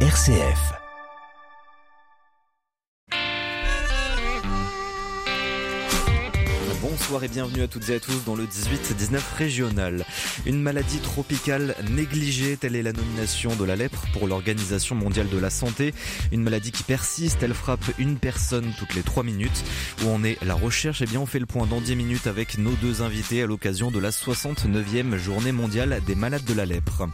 RCF. Bonsoir et bienvenue à toutes et à tous dans le 18-19 régional. Une maladie tropicale négligée, telle est la nomination de la lèpre pour l'Organisation mondiale de la santé. Une maladie qui persiste, elle frappe une personne toutes les trois minutes. Où en est la recherche? Eh bien on fait le point dans 10 minutes avec nos deux invités à l'occasion de la 69e journée mondiale des malades de la lèpre.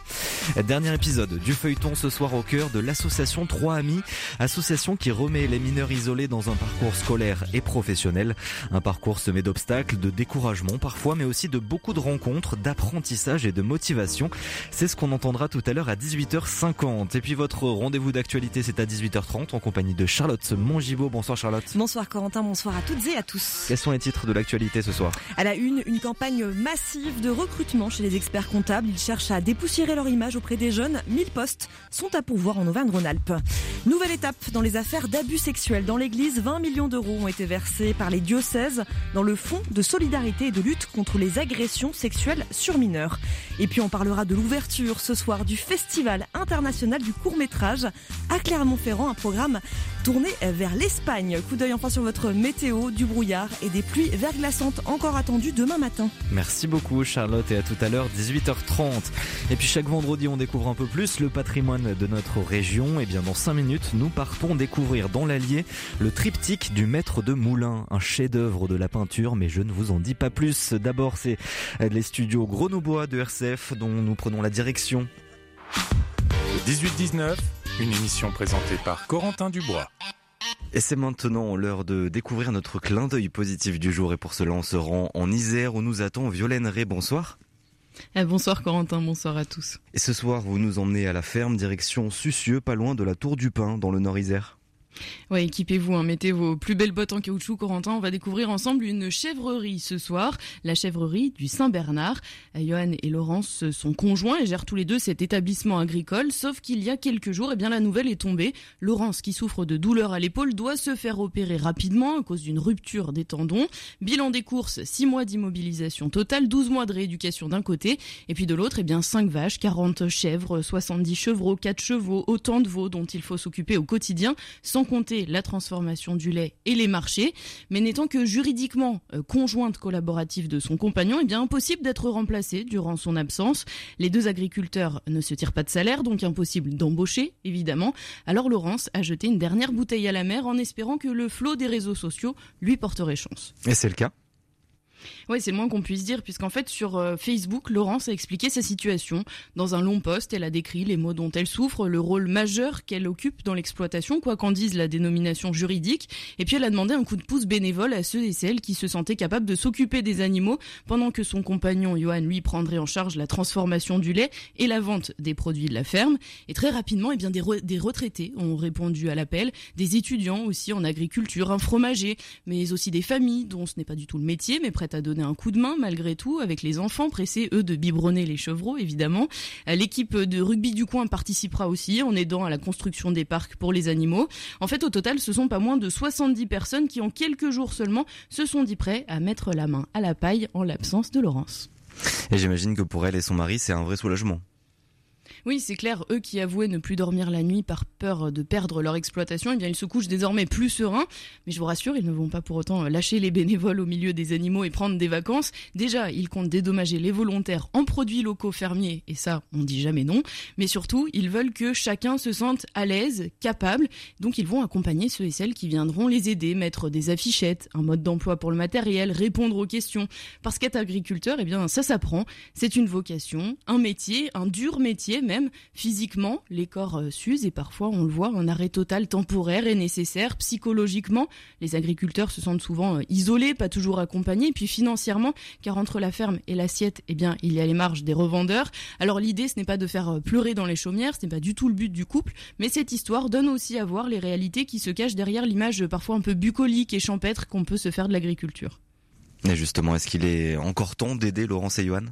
Dernier épisode du feuilleton ce soir au cœur de l'association Trois Amis, association qui remet les mineurs isolés dans un parcours scolaire et professionnel. Un parcours semé d'obstacles, de découragement parfois, mais aussi de beaucoup de rencontres, d'apprentissage et de motivation. C'est ce qu'on entendra tout à l'heure à 18h50. Et puis votre rendez-vous d'actualité, c'est à 18h30 en compagnie de Charlotte Mongibaud. Bonsoir Charlotte. Bonsoir Corentin, bonsoir à toutes et à tous. Quels sont les titres de l'actualité ce soir? À la une, une campagne massive de recrutement chez les experts comptables. Ils cherchent à dépoussiérer leur image auprès des jeunes. 1000 postes sont à pourvoir en Auvergne-Rhône-Alpes. Nouvelle étape dans les affaires d'abus sexuels dans l'église. 20 millions d'euros ont été versés par les diocèses dans le fonds de solidarité et de lutte contre les agressions sexuelles sur mineurs. Et puis on parlera de l'ouverture ce soir du Festival international du court métrage à Clermont-Ferrand, un programme tourné vers l'Espagne. Coup d'œil enfin sur votre météo, du brouillard et des pluies verglaçantes encore attendues demain matin. Merci beaucoup Charlotte et à tout à l'heure 18h30. Et puis chaque vendredi on découvre un peu plus le patrimoine de notre région. Et bien dans 5 minutes nous partons découvrir dans l'Allier le triptyque du maître de Moulin, un chef-d'œuvre de la peinture mais je ne vous en dis pas plus. D'abord c'est les studios Grenoubois de RCF dont nous prenons la direction. 18-19, une émission présentée par Corentin Dubois. Et c'est maintenant l'heure de découvrir notre clin d'œil positif du jour. Et pour cela, on se rend en Isère où nous attend Violaine Ré. Bonsoir. Eh, bonsoir Corentin, bonsoir à tous. Et ce soir, vous nous emmenez à la ferme, direction Sucieux, pas loin de la Tour du Pin, dans le Nord-Isère. Ouais, équipez-vous, hein, mettez vos plus belles bottes en caoutchouc, Corentin. On va découvrir ensemble une chèvrerie ce soir, la chèvrerie du Saint-Bernard. Euh, Johan et Laurence sont conjoints et gèrent tous les deux cet établissement agricole. Sauf qu'il y a quelques jours, eh bien, la nouvelle est tombée. Laurence, qui souffre de douleurs à l'épaule, doit se faire opérer rapidement à cause d'une rupture des tendons. Bilan des courses, 6 mois d'immobilisation totale, 12 mois de rééducation d'un côté, et puis de l'autre, eh bien, 5 vaches, 40 chèvres, 70 chevreaux, 4 chevaux, autant de veaux dont il faut s'occuper au quotidien, compter la transformation du lait et les marchés, mais n'étant que juridiquement euh, conjointe collaborative de son compagnon, eh bien impossible d'être remplacé durant son absence. Les deux agriculteurs ne se tirent pas de salaire, donc impossible d'embaucher, évidemment. Alors Laurence a jeté une dernière bouteille à la mer en espérant que le flot des réseaux sociaux lui porterait chance. Et c'est le cas oui, c'est le moins qu'on puisse dire, puisqu'en fait, sur euh, Facebook, Laurence a expliqué sa situation. Dans un long post, elle a décrit les mots dont elle souffre, le rôle majeur qu'elle occupe dans l'exploitation, quoi qu'en dise la dénomination juridique. Et puis, elle a demandé un coup de pouce bénévole à ceux et celles qui se sentaient capables de s'occuper des animaux, pendant que son compagnon, Johan, lui, prendrait en charge la transformation du lait et la vente des produits de la ferme. Et très rapidement, eh bien, des, des retraités ont répondu à l'appel, des étudiants aussi en agriculture, un fromager, mais aussi des familles dont ce n'est pas du tout le métier, mais prêtes à donner un coup de main malgré tout, avec les enfants pressés, eux, de biberonner les chevreaux, évidemment. Euh, l'équipe de rugby du coin participera aussi en aidant à la construction des parcs pour les animaux. En fait, au total, ce sont pas moins de 70 personnes qui, en quelques jours seulement, se sont dit prêts à mettre la main à la paille en l'absence de Laurence. Et j'imagine que pour elle et son mari, c'est un vrai soulagement. Oui, c'est clair, eux qui avouaient ne plus dormir la nuit par peur de perdre leur exploitation, eh bien ils se couchent désormais plus sereins. Mais je vous rassure, ils ne vont pas pour autant lâcher les bénévoles au milieu des animaux et prendre des vacances. Déjà, ils comptent dédommager les volontaires en produits locaux fermiers, et ça, on dit jamais non. Mais surtout, ils veulent que chacun se sente à l'aise, capable. Donc ils vont accompagner ceux et celles qui viendront les aider, mettre des affichettes, un mode d'emploi pour le matériel, répondre aux questions. Parce qu'être agriculteur, eh bien ça s'apprend. C'est une vocation, un métier, un dur métier Physiquement, les corps euh, s'usent et parfois, on le voit, un arrêt total temporaire est nécessaire. Psychologiquement, les agriculteurs se sentent souvent euh, isolés, pas toujours accompagnés. puis financièrement, car entre la ferme et l'assiette, eh bien, il y a les marges des revendeurs. Alors l'idée, ce n'est pas de faire euh, pleurer dans les chaumières, ce n'est pas du tout le but du couple, mais cette histoire donne aussi à voir les réalités qui se cachent derrière l'image parfois un peu bucolique et champêtre qu'on peut se faire de l'agriculture. Et justement, est-ce qu'il est encore temps d'aider Laurence et Johan?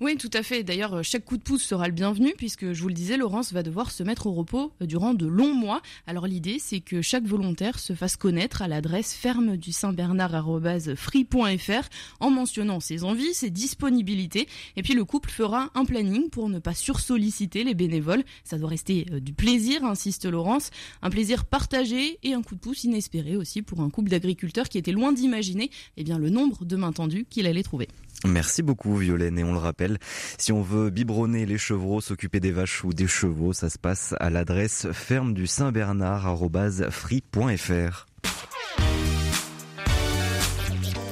Oui, tout à fait. D'ailleurs, chaque coup de pouce sera le bienvenu puisque, je vous le disais, Laurence va devoir se mettre au repos durant de longs mois. Alors l'idée, c'est que chaque volontaire se fasse connaître à l'adresse ferme du Saint-Bernard.free.fr en mentionnant ses envies, ses disponibilités. Et puis le couple fera un planning pour ne pas sursolliciter les bénévoles. Ça doit rester euh, du plaisir, insiste Laurence. Un plaisir partagé et un coup de pouce inespéré aussi pour un couple d'agriculteurs qui était loin d'imaginer eh bien, le nombre de mains tendues qu'il allait trouver. Merci beaucoup Violaine et on le rappelle, si on veut biberonner les chevreaux, s'occuper des vaches ou des chevaux, ça se passe à l'adresse ferme du Saint-Bernard@free.fr.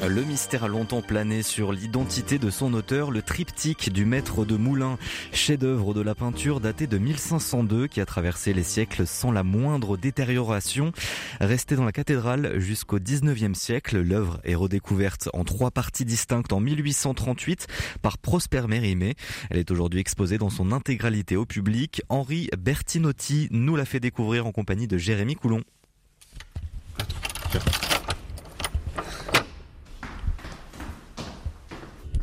Le mystère a longtemps plané sur l'identité de son auteur, le triptyque du maître de Moulins, chef-d'œuvre de la peinture daté de 1502 qui a traversé les siècles sans la moindre détérioration. Resté dans la cathédrale jusqu'au 19e siècle, l'œuvre est redécouverte en trois parties distinctes en 1838 par Prosper Mérimée. Elle est aujourd'hui exposée dans son intégralité au public. Henri Bertinotti nous l'a fait découvrir en compagnie de Jérémy Coulon.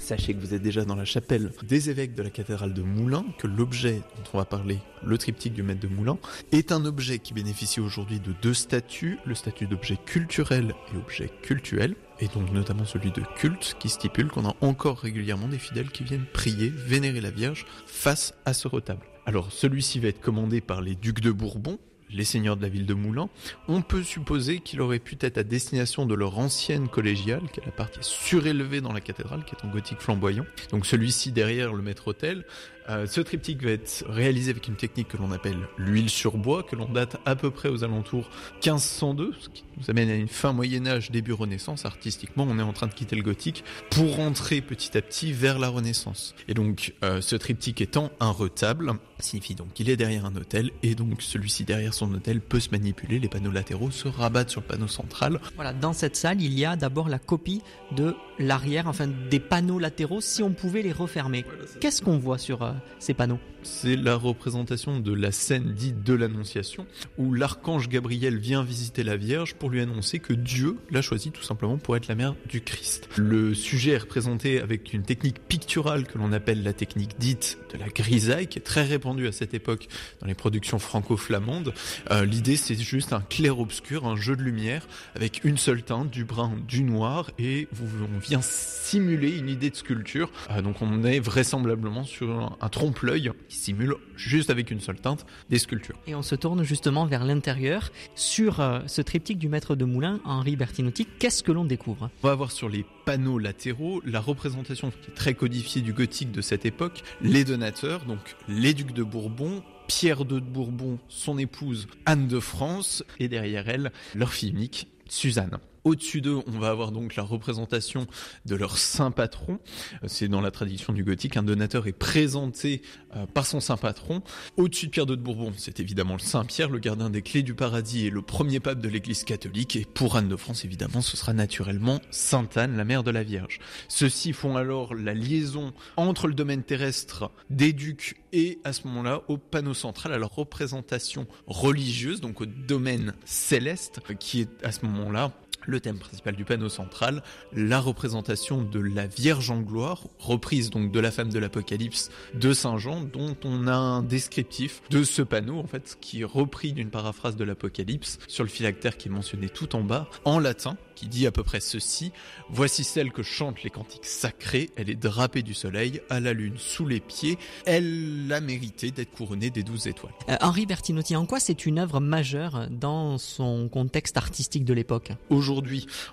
Sachez que vous êtes déjà dans la chapelle des évêques de la cathédrale de Moulins, que l'objet dont on va parler, le triptyque du maître de Moulins, est un objet qui bénéficie aujourd'hui de deux statuts, le statut d'objet culturel et objet cultuel, et donc notamment celui de culte, qui stipule qu'on a encore régulièrement des fidèles qui viennent prier, vénérer la Vierge face à ce retable. Alors celui-ci va être commandé par les ducs de Bourbon, les seigneurs de la ville de Moulins, on peut supposer qu'il aurait pu être à destination de leur ancienne collégiale, qui est la partie surélevée dans la cathédrale, qui est en gothique flamboyant. Donc celui-ci derrière le maître-autel, euh, ce triptyque va être réalisé avec une technique que l'on appelle l'huile sur bois, que l'on date à peu près aux alentours 1502, ce qui nous amène à une fin Moyen Âge, début Renaissance. Artistiquement, on est en train de quitter le gothique pour rentrer petit à petit vers la Renaissance. Et donc, euh, ce triptyque étant un retable, signifie donc qu'il est derrière un hôtel, et donc celui-ci derrière son hôtel peut se manipuler, les panneaux latéraux se rabattent sur le panneau central. Voilà, dans cette salle, il y a d'abord la copie de l'arrière, enfin des panneaux latéraux, si on pouvait les refermer. Qu'est-ce qu'on voit sur euh, ces panneaux C'est la représentation de la scène dite de l'Annonciation, où l'archange Gabriel vient visiter la Vierge pour lui annoncer que Dieu l'a choisi tout simplement pour être la mère du Christ. Le sujet est représenté avec une technique picturale que l'on appelle la technique dite de la grisaille, qui est très répandue à cette époque dans les productions franco-flamandes. Euh, L'idée c'est juste un clair-obscur, un jeu de lumière, avec une seule teinte, du brun, du noir, et on vient simuler une idée de sculpture. Euh, donc on est vraisemblablement sur un, un trompe-l'œil qui simule juste avec une seule teinte des sculptures. Et on se tourne justement vers l'intérieur. Sur euh, ce triptyque du maître de moulin, Henri Bertinotti, qu'est-ce que l'on découvre? On va avoir sur les panneaux latéraux la représentation qui est très codifiée du gothique de cette époque, les donateurs, donc les ducs de Bourbon, Pierre II de Bourbon, son épouse Anne de France, et derrière elle, leur fille unique, Suzanne. Au-dessus d'eux, on va avoir donc la représentation de leur saint patron. C'est dans la tradition du gothique, un donateur est présenté euh, par son saint patron. Au-dessus de Pierre II de Bourbon, c'est évidemment le Saint Pierre, le gardien des clés du paradis et le premier pape de l'Église catholique. Et pour Anne de France, évidemment, ce sera naturellement Sainte Anne, la mère de la Vierge. Ceux-ci font alors la liaison entre le domaine terrestre des ducs et à ce moment-là au panneau central, à leur représentation religieuse, donc au domaine céleste, qui est à ce moment-là le thème principal du panneau central, la représentation de la Vierge en gloire, reprise donc de la femme de l'Apocalypse de Saint Jean, dont on a un descriptif de ce panneau, en fait, qui est repris d'une paraphrase de l'Apocalypse sur le phylactère qui est mentionné tout en bas, en latin, qui dit à peu près ceci Voici celle que chantent les cantiques sacrés, elle est drapée du soleil, à la lune sous les pieds, elle a mérité d'être couronnée des douze étoiles. Euh, Henri Bertinotti, en quoi c'est une œuvre majeure dans son contexte artistique de l'époque? Aujourd'hui,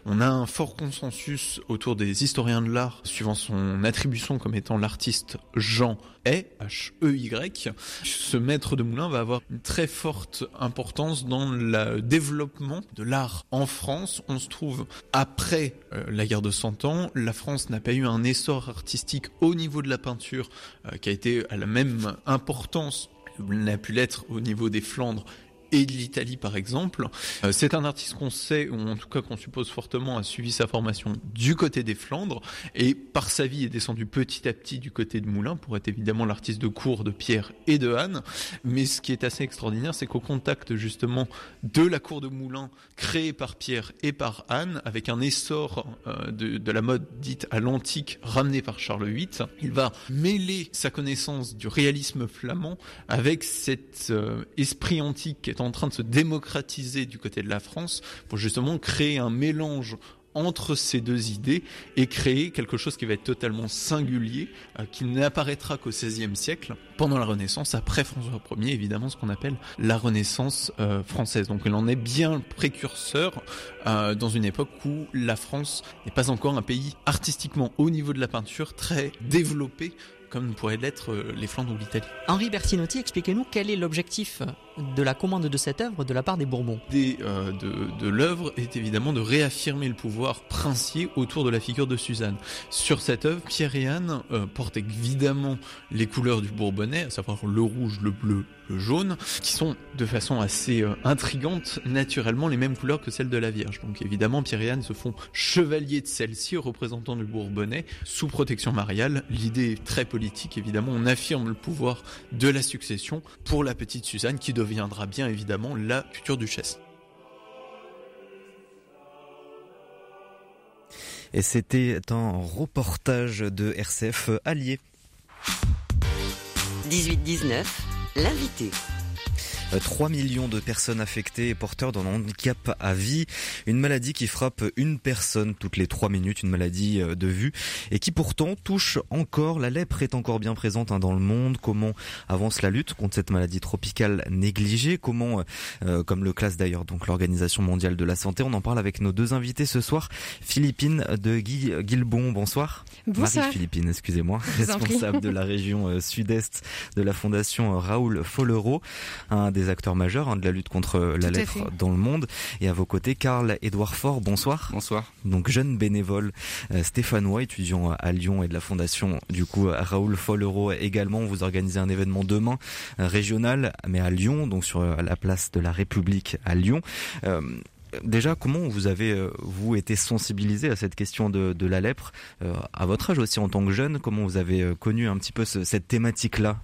on a un fort consensus autour des historiens de l'art, suivant son attribution comme étant l'artiste Jean Hay, H-E-Y. Ce maître de moulin va avoir une très forte importance dans le développement de l'art en France. On se trouve après euh, la guerre de Cent Ans, la France n'a pas eu un essor artistique au niveau de la peinture euh, qui a été à la même importance n'a pu l'être au niveau des Flandres et de l'Italie par exemple. Euh, c'est un artiste qu'on sait, ou en tout cas qu'on suppose fortement, a suivi sa formation du côté des Flandres et par sa vie est descendu petit à petit du côté de Moulins pour être évidemment l'artiste de cour de Pierre et de Anne. Mais ce qui est assez extraordinaire, c'est qu'au contact justement de la cour de Moulins créée par Pierre et par Anne, avec un essor euh, de, de la mode dite à l'antique ramené par Charles VIII, il va mêler sa connaissance du réalisme flamand avec cet euh, esprit antique qui est en train de se démocratiser du côté de la France pour justement créer un mélange entre ces deux idées et créer quelque chose qui va être totalement singulier, euh, qui n'apparaîtra qu'au XVIe siècle, pendant la Renaissance, après François Ier, évidemment, ce qu'on appelle la Renaissance euh, française. Donc il en est bien précurseur euh, dans une époque où la France n'est pas encore un pays artistiquement au niveau de la peinture très développé comme pourraient l'être euh, les Flandres ou l'Italie. Henri Bertinotti, expliquez-nous quel est l'objectif de la commande de cette œuvre de la part des Bourbons. L'idée euh, de, de l'œuvre est évidemment de réaffirmer le pouvoir princier autour de la figure de Suzanne. Sur cette œuvre, Pierre et Anne euh, portent évidemment les couleurs du Bourbonnais, à savoir le rouge, le bleu, le jaune, qui sont de façon assez euh, intrigante naturellement les mêmes couleurs que celles de la Vierge. Donc évidemment, Pierre et Anne se font chevaliers de celle-ci, représentant du Bourbonnais, sous protection mariale. L'idée est très politique, évidemment, on affirme le pouvoir de la succession pour la petite Suzanne, qui deviendra bien évidemment la future duchesse. Et c'était un reportage de RCF Allier. 18-19, l'invité. 3 millions de personnes affectées et porteurs d'un handicap à vie, une maladie qui frappe une personne toutes les 3 minutes, une maladie euh, de vue et qui pourtant touche encore, la lèpre est encore bien présente hein, dans le monde, comment avance la lutte contre cette maladie tropicale négligée, comment, euh, comme le classe d'ailleurs donc l'Organisation mondiale de la santé, on en parle avec nos deux invités ce soir, Philippine de Guy Guilbon, bonsoir. Bonsoir. Excusez-moi, vous en prie. responsable de la région euh, sud-est de la fondation Raoul un des acteurs majeurs hein, de la lutte contre la Tout lèpre dans le monde. Et à vos côtés, Karl Édouard Faure, bonsoir. Bonsoir. Donc jeune bénévole euh, stéphanois, étudiant à Lyon et de la fondation du coup Raoul Follero également. Vous organisez un événement demain euh, régional, mais à Lyon, donc sur euh, la place de la République à Lyon. Euh, Déjà, comment vous avez vous été sensibilisé à cette question de, de la lèpre? Euh, à votre âge aussi en tant que jeune Comment vous avez connu un petit peu ce- cette thématique-là?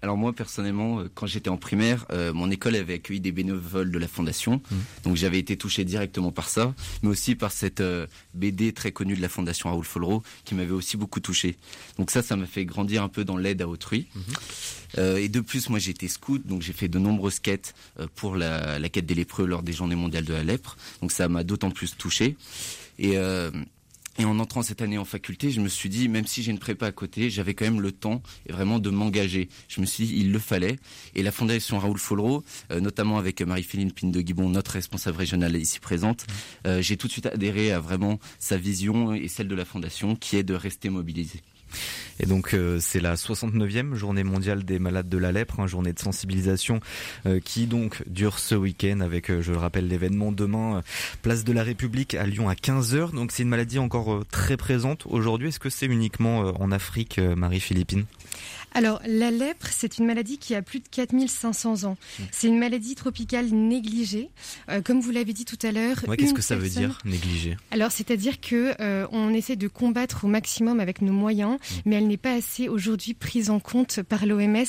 Alors moi personnellement, euh, quand j'étais en primaire, euh, mon école avait accueilli des bénévoles de la fondation, Mhm. donc j'avais été touché directement par ça, mais aussi par cette euh, BD très connue de la fondation Raoul Follereau qui m'avait aussi beaucoup touché. Donc ça, ça m'a fait grandir un peu dans l'aide à autrui. Euh, et de plus, moi j'ai été scout, donc j'ai fait de nombreuses quêtes euh, pour la, la quête des lépreux lors des Journées mondiales de la lèpre. Donc ça m'a d'autant plus touché. Et euh, et en entrant cette année en faculté, je me suis dit, même si j'ai une prépa à côté, j'avais quand même le temps et vraiment de m'engager. Je me suis dit, il le fallait. Et la fondation Raoul Follero, euh, notamment avec Marie-Philippe Pine de Guibon, notre responsable régionale ici présente, euh, j'ai tout de suite adhéré à vraiment sa vision et celle de la fondation, qui est de rester mobilisé. Et donc euh, c'est la 69e journée mondiale des malades de la lèpre, une journée de sensibilisation euh, qui donc dure ce week-end avec, euh, je le rappelle, l'événement demain, place de la République à Lyon à 15h. Donc c'est une maladie encore très présente aujourd'hui. Est-ce que c'est uniquement en Afrique, Marie-Philippine? Alors, la lèpre, c'est une maladie qui a plus de 4500 ans. C'est une maladie tropicale négligée. Euh, comme vous l'avez dit tout à l'heure. ouais, Qu'est-ce que ça veut dire, négligé Alors, c'est-à-dire que euh, on essaie de combattre au maximum avec nos moyens, mais elle n'est pas assez aujourd'hui prise en compte par l'OMS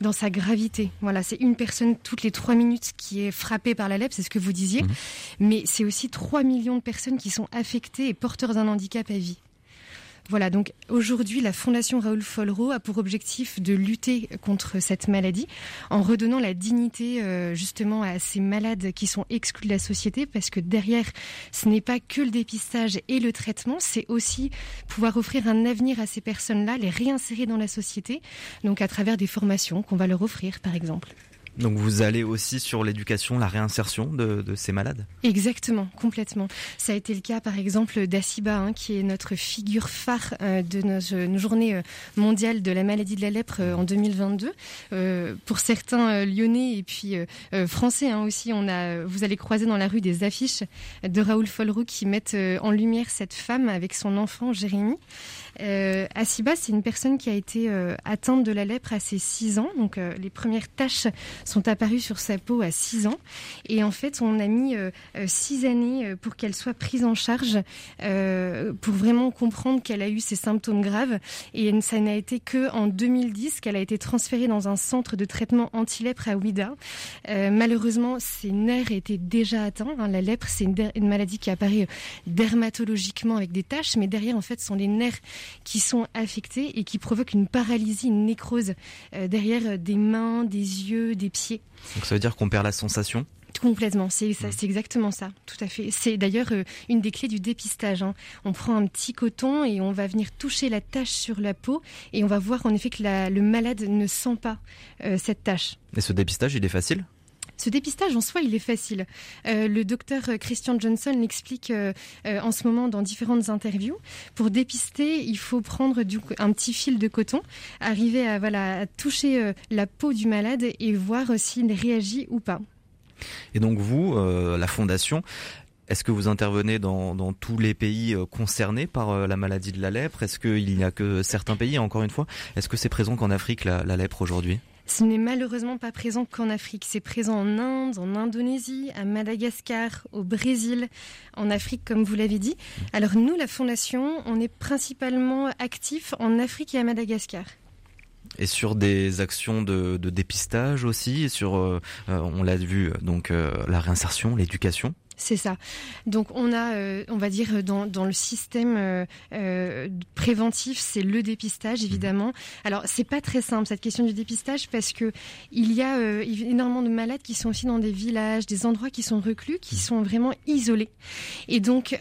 dans sa gravité. Voilà, c'est une personne toutes les trois minutes qui est frappée par la lèpre, c'est ce que vous disiez, Mhm. mais c'est aussi 3 millions de personnes qui sont affectées et porteurs d'un handicap à vie. Voilà, donc aujourd'hui, la Fondation Raoul Follero a pour objectif de lutter contre cette maladie en redonnant la dignité euh, justement à ces malades qui sont exclus de la société parce que derrière, ce n'est pas que le dépistage et le traitement, c'est aussi pouvoir offrir un avenir à ces personnes-là, les réinsérer dans la société, donc à travers des formations qu'on va leur offrir par exemple. Donc vous allez aussi sur l'éducation, la réinsertion de, ces malades? Exactement, complètement. Ça a été le cas, par exemple, d'Assiba, hein, qui est notre figure phare euh, de nos, nos journées euh, mondiales de la maladie de la lèpre euh, en 2022. Euh, pour certains euh, lyonnais et puis euh, euh, français hein, aussi, on a, vous allez croiser dans la rue des affiches de Raoul Folleroux qui mettent euh, en lumière cette femme avec son enfant Jérémy. Euh, Assiba, c'est une personne qui a été euh, atteinte de la lèpre à ses 6 ans. Donc, euh, les premières taches sont apparues sur sa peau à 6 ans. Et en fait, on a mis 6 années pour qu'elle soit prise en charge, pour vraiment comprendre qu'elle a eu ces symptômes graves. Et ça n'a été que en 2010 qu'elle a été transférée dans un centre de traitement anti-lèpre à Ouida. malheureusement, ses nerfs étaient déjà atteints. Hein. La lèpre, c'est une, maladie qui apparaît dermatologiquement avec des taches, mais derrière, en fait, sont les nerfs qui sont affectés et qui provoquent une paralysie, une nécrose euh, derrière euh, des mains, des yeux, des Donc ça veut dire qu'on perd la sensation Complètement, c'est mmh. exactement ça, tout à fait. C'est d'ailleurs euh, une des clés du dépistage. Hein. On prend un petit coton et on va venir toucher la tache sur la peau et on va voir en effet que le malade ne sent pas cette tache. Et ce dépistage, il est facile? Ce dépistage en soi, il est facile. Euh, le docteur Christian Johnson l'explique euh, euh, en ce moment dans différentes interviews. Pour dépister, il faut prendre un petit fil de coton, arriver à, toucher la peau du malade et voir s'il réagit ou pas. Et donc vous, la fondation, est-ce que vous intervenez dans, tous les pays concernés par la maladie de la lèpre? Est-ce qu'il n'y a que certains pays, encore une fois? Est-ce que c'est présent qu'en Afrique, la lèpre aujourd'hui? Ce n'est malheureusement pas présent qu'en Afrique. C'est présent en Inde, en Indonésie, à Madagascar, au Brésil, en Afrique, comme vous l'avez dit. Alors nous, la Fondation, on est principalement actif en Afrique et à Madagascar. Et sur des actions de, dépistage aussi, sur, euh, euh, on l'a vu, donc euh, la réinsertion, l'éducation c'est ça. Donc on a, euh, on va dire dans, dans le système euh, euh, préventif, c'est le dépistage mhm. évidemment. Alors c'est pas très simple cette question du dépistage parce que il y a énormément de malades qui sont aussi dans des villages, des endroits qui sont reclus, qui mhm. sont vraiment isolés. Et donc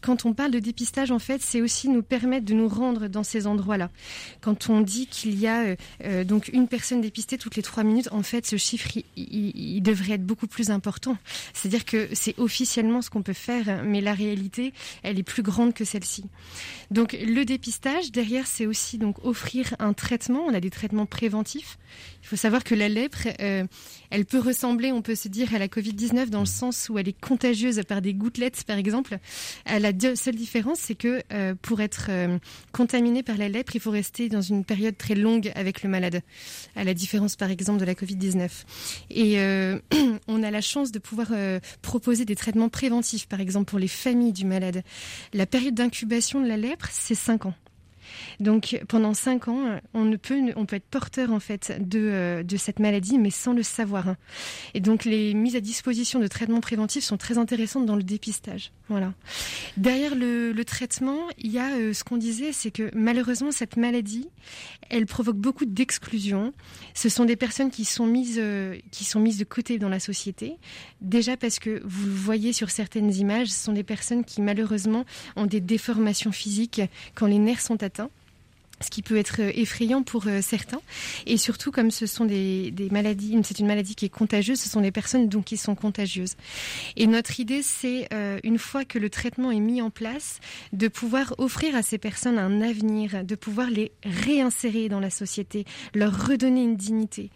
quand on parle de dépistage, en fait, c'est aussi nous permettre de nous rendre dans ces endroits-là. Quand on dit qu'il y a donc une personne dépistée toutes les trois minutes, en fait, ce chiffre il devrait être beaucoup plus important. C'est-à-dire que c'est officiellement ce qu'on peut faire, mais la réalité, elle est plus grande que celle-ci. Donc le dépistage, derrière, c'est aussi offrir un traitement. On a des traitements préventifs. Il faut savoir que la lèpre, euh, elle peut ressembler, on peut se dire, à la Covid-19 dans le sens où elle est contagieuse par des gouttelettes, par exemple. Euh, la seule différence, c'est que euh, pour être contaminé par la lèpre, il faut rester dans une période très longue avec le malade. À la différence, par exemple, de la Covid-19. Et on a la chance de pouvoir proposer des traitements préventifs, par exemple, pour les familles du malade. La période d'incubation de la lèpre, c'est 5 ans. Donc pendant cinq ans, on ne peut, on peut être porteur en fait de, euh, de cette maladie, mais sans le savoir. Et donc les mises à disposition de traitements préventifs sont très intéressantes dans le dépistage. Voilà. Derrière le, le traitement, il y a euh, ce qu'on disait, c'est que malheureusement cette maladie, elle provoque beaucoup d'exclusion. Ce sont des personnes qui sont mises, euh, qui sont mises de côté dans la société. Déjà parce que vous le voyez sur certaines images, ce sont des personnes qui malheureusement ont des déformations physiques quand les nerfs sont atteints ce qui peut être euh, effrayant pour euh, certains. Et surtout, comme ce sont des, maladies, c'est une maladie qui est contagieuse, ce sont des personnes donc qui sont contagieuses. Et notre idée, c'est euh, une fois que le traitement est mis en place, de pouvoir offrir à ces personnes un avenir, de pouvoir les réinsérer dans la société, leur redonner une dignité.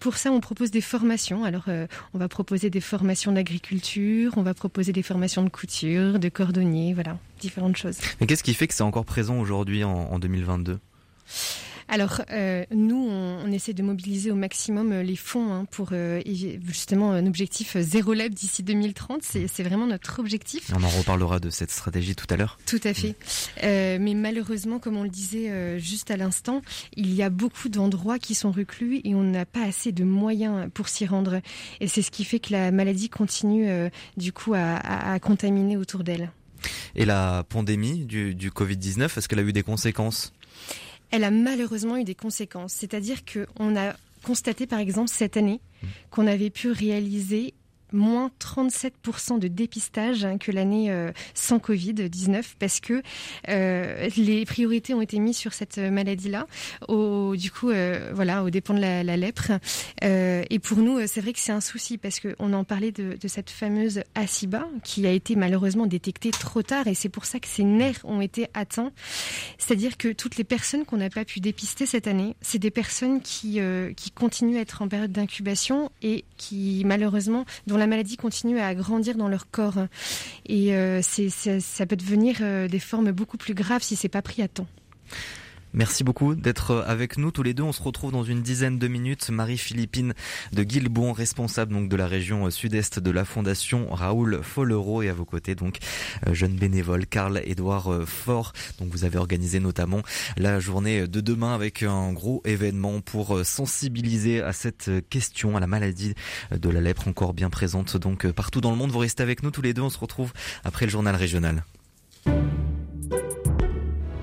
Pour ça, on propose des formations. Alors, on va proposer des formations d'agriculture, on va proposer des formations de couture, de cordonnier, voilà différentes choses. Mais qu'est-ce qui fait que c'est encore présent aujourd'hui en, 2022 alors, euh, nous, on, essaie de mobiliser au maximum euh, les fonds hein, pour euh, justement un objectif zéro lab d'ici 2030. C'est vraiment notre objectif. On en reparlera de cette stratégie tout à l'heure. Tout à fait. mais malheureusement, comme on le disait juste à l'instant, il y a beaucoup d'endroits qui sont reclus et on n'a pas assez de moyens pour s'y rendre. Et c'est ce qui fait que la maladie continue du coup à contaminer autour d'elle. Et la pandémie du, du Covid-19, est-ce qu'elle a eu des conséquences? Elle a malheureusement eu des conséquences. C'est-à-dire qu'on a constaté, par exemple, cette année, mmh. qu'on avait pu réaliser moins 37% de dépistage hein, que l'année euh, sans Covid-19 parce que euh, les priorités ont été mises sur cette maladie-là, au, du coup, euh, voilà, au dépend de la, lèpre. et pour nous, c'est vrai que c'est un souci parce qu'on en parlait de, cette fameuse ACIBA qui a été malheureusement détectée trop tard et c'est pour ça que ces nerfs ont été atteints. C'est-à-dire que toutes les personnes qu'on n'a pas pu dépister cette année, c'est des personnes qui, qui continuent à être en période d'incubation et qui malheureusement, dont la maladie continue à grandir dans leur corps. Et euh, ça peut devenir euh, des formes beaucoup plus graves si c'est pas pris à temps. Merci beaucoup d'être avec nous tous les deux. On se retrouve dans une dizaine de minutes. Marie-Philippine de Guilbon, responsable donc de la région sud-est de la Fondation Raoul Follero et à vos côtés donc euh, jeune bénévole Karl Édouard euh, Fort. Donc vous avez organisé notamment la journée de demain avec un gros événement pour euh, sensibiliser à cette question, à la maladie de la lèpre encore bien présente donc partout dans le monde. Vous restez avec nous tous les deux. On se retrouve après le journal régional.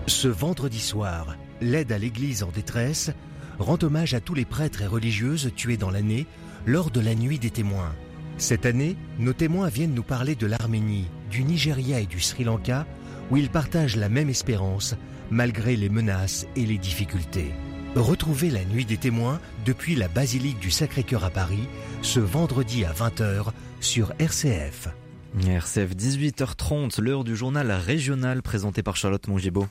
Ce vendredi soir, l'aide à l'Église en détresse rend hommage à tous les prêtres et religieuses tués dans l'année lors de la nuit des témoins. Cette année, nos témoins viennent nous parler de l'Arménie, du Nigeria et du Sri Lanka, où ils partagent la même espérance, malgré les menaces et les difficultés. Retrouvez la nuit des témoins depuis la basilique du Sacré-Cœur à Paris, ce vendredi à 20h sur RCF. RCF 18h30, l'heure du journal régional présenté par Charlotte Mongibaud.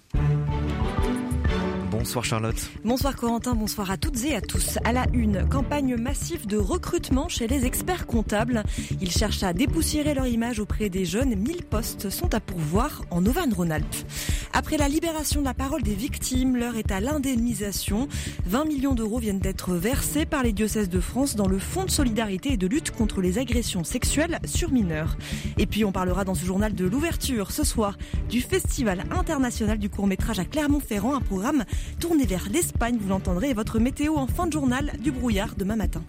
Bonsoir Charlotte. Bonsoir Corentin, bonsoir à toutes et à tous. À la une, campagne massive de recrutement chez les experts comptables. Ils cherchent à dépoussiérer leur image auprès des jeunes. 1000 postes sont à pourvoir en Auvergne-Rhône-Alpes. Après la libération de la parole des victimes, l'heure est à l'indemnisation. 20 millions d'euros viennent d'être versés par les diocèses de France dans le Fonds de solidarité et de lutte contre les agressions sexuelles sur mineurs. Et puis on parlera dans ce journal de l'ouverture ce soir du Festival international du court métrage à Clermont-Ferrand, un programme tourné vers l'Espagne, vous l'entendrez, et votre météo en fin de journal du brouillard demain matin.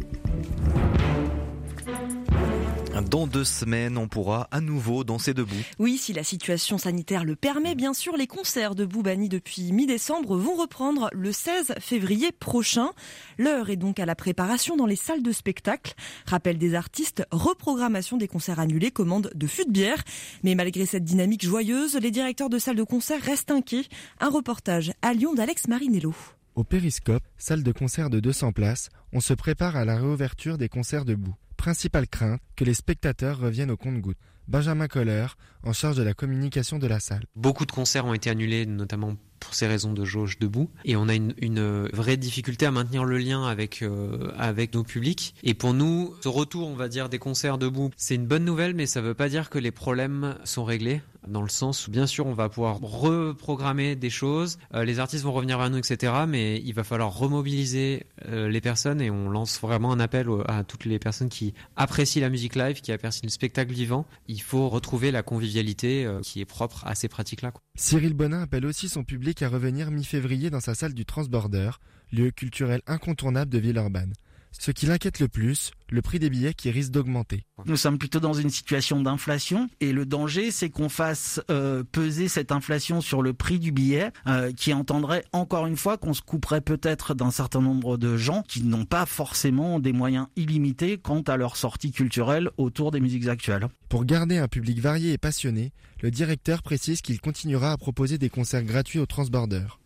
Dans deux semaines, on pourra à nouveau danser debout. Oui, si la situation sanitaire le permet, bien sûr, les concerts debout bannis depuis mi-décembre vont reprendre le 16 février prochain. L'heure est donc à la préparation dans les salles de spectacle. Rappel des artistes, reprogrammation des concerts annulés, commande de fût de bière. Mais malgré cette dynamique joyeuse, les directeurs de salles de concert restent inquiets. Un reportage à Lyon d'Alex Marinello. Au Périscope, salle de concert de 200 places, on se prépare à la réouverture des concerts debout. Principale crainte, que les spectateurs reviennent au compte-gouttes. Benjamin Coller, en charge de la communication de la salle. Beaucoup de concerts ont été annulés, notamment pour ces raisons de jauge debout. Et on a une, vraie difficulté à maintenir le lien avec, euh, avec nos publics. Et pour nous, ce retour, on va dire, des concerts debout, c'est une bonne nouvelle, mais ça ne veut pas dire que les problèmes sont réglés. Dans le sens où, bien sûr, on va pouvoir reprogrammer des choses, euh, les artistes vont revenir vers nous, etc. Mais il va falloir remobiliser euh, les personnes et on lance vraiment un appel à toutes les personnes qui apprécient la musique live, qui apprécient le spectacle vivant. Il faut retrouver la convivialité euh, qui est propre à ces pratiques-là. Cyril Bonin appelle aussi son public à revenir mi-février dans sa salle du Transborder, lieu culturel incontournable de Villeurbanne. Ce qui l'inquiète le plus, le prix des billets qui risque d'augmenter. Nous sommes plutôt dans une situation d'inflation et le danger c'est qu'on fasse euh, peser cette inflation sur le prix du billet euh, qui entendrait encore une fois qu'on se couperait peut-être d'un certain nombre de gens qui n'ont pas forcément des moyens illimités quant à leur sortie culturelle autour des musiques actuelles. Pour garder un public varié et passionné, le directeur précise qu'il continuera à proposer des concerts gratuits aux transbordeurs.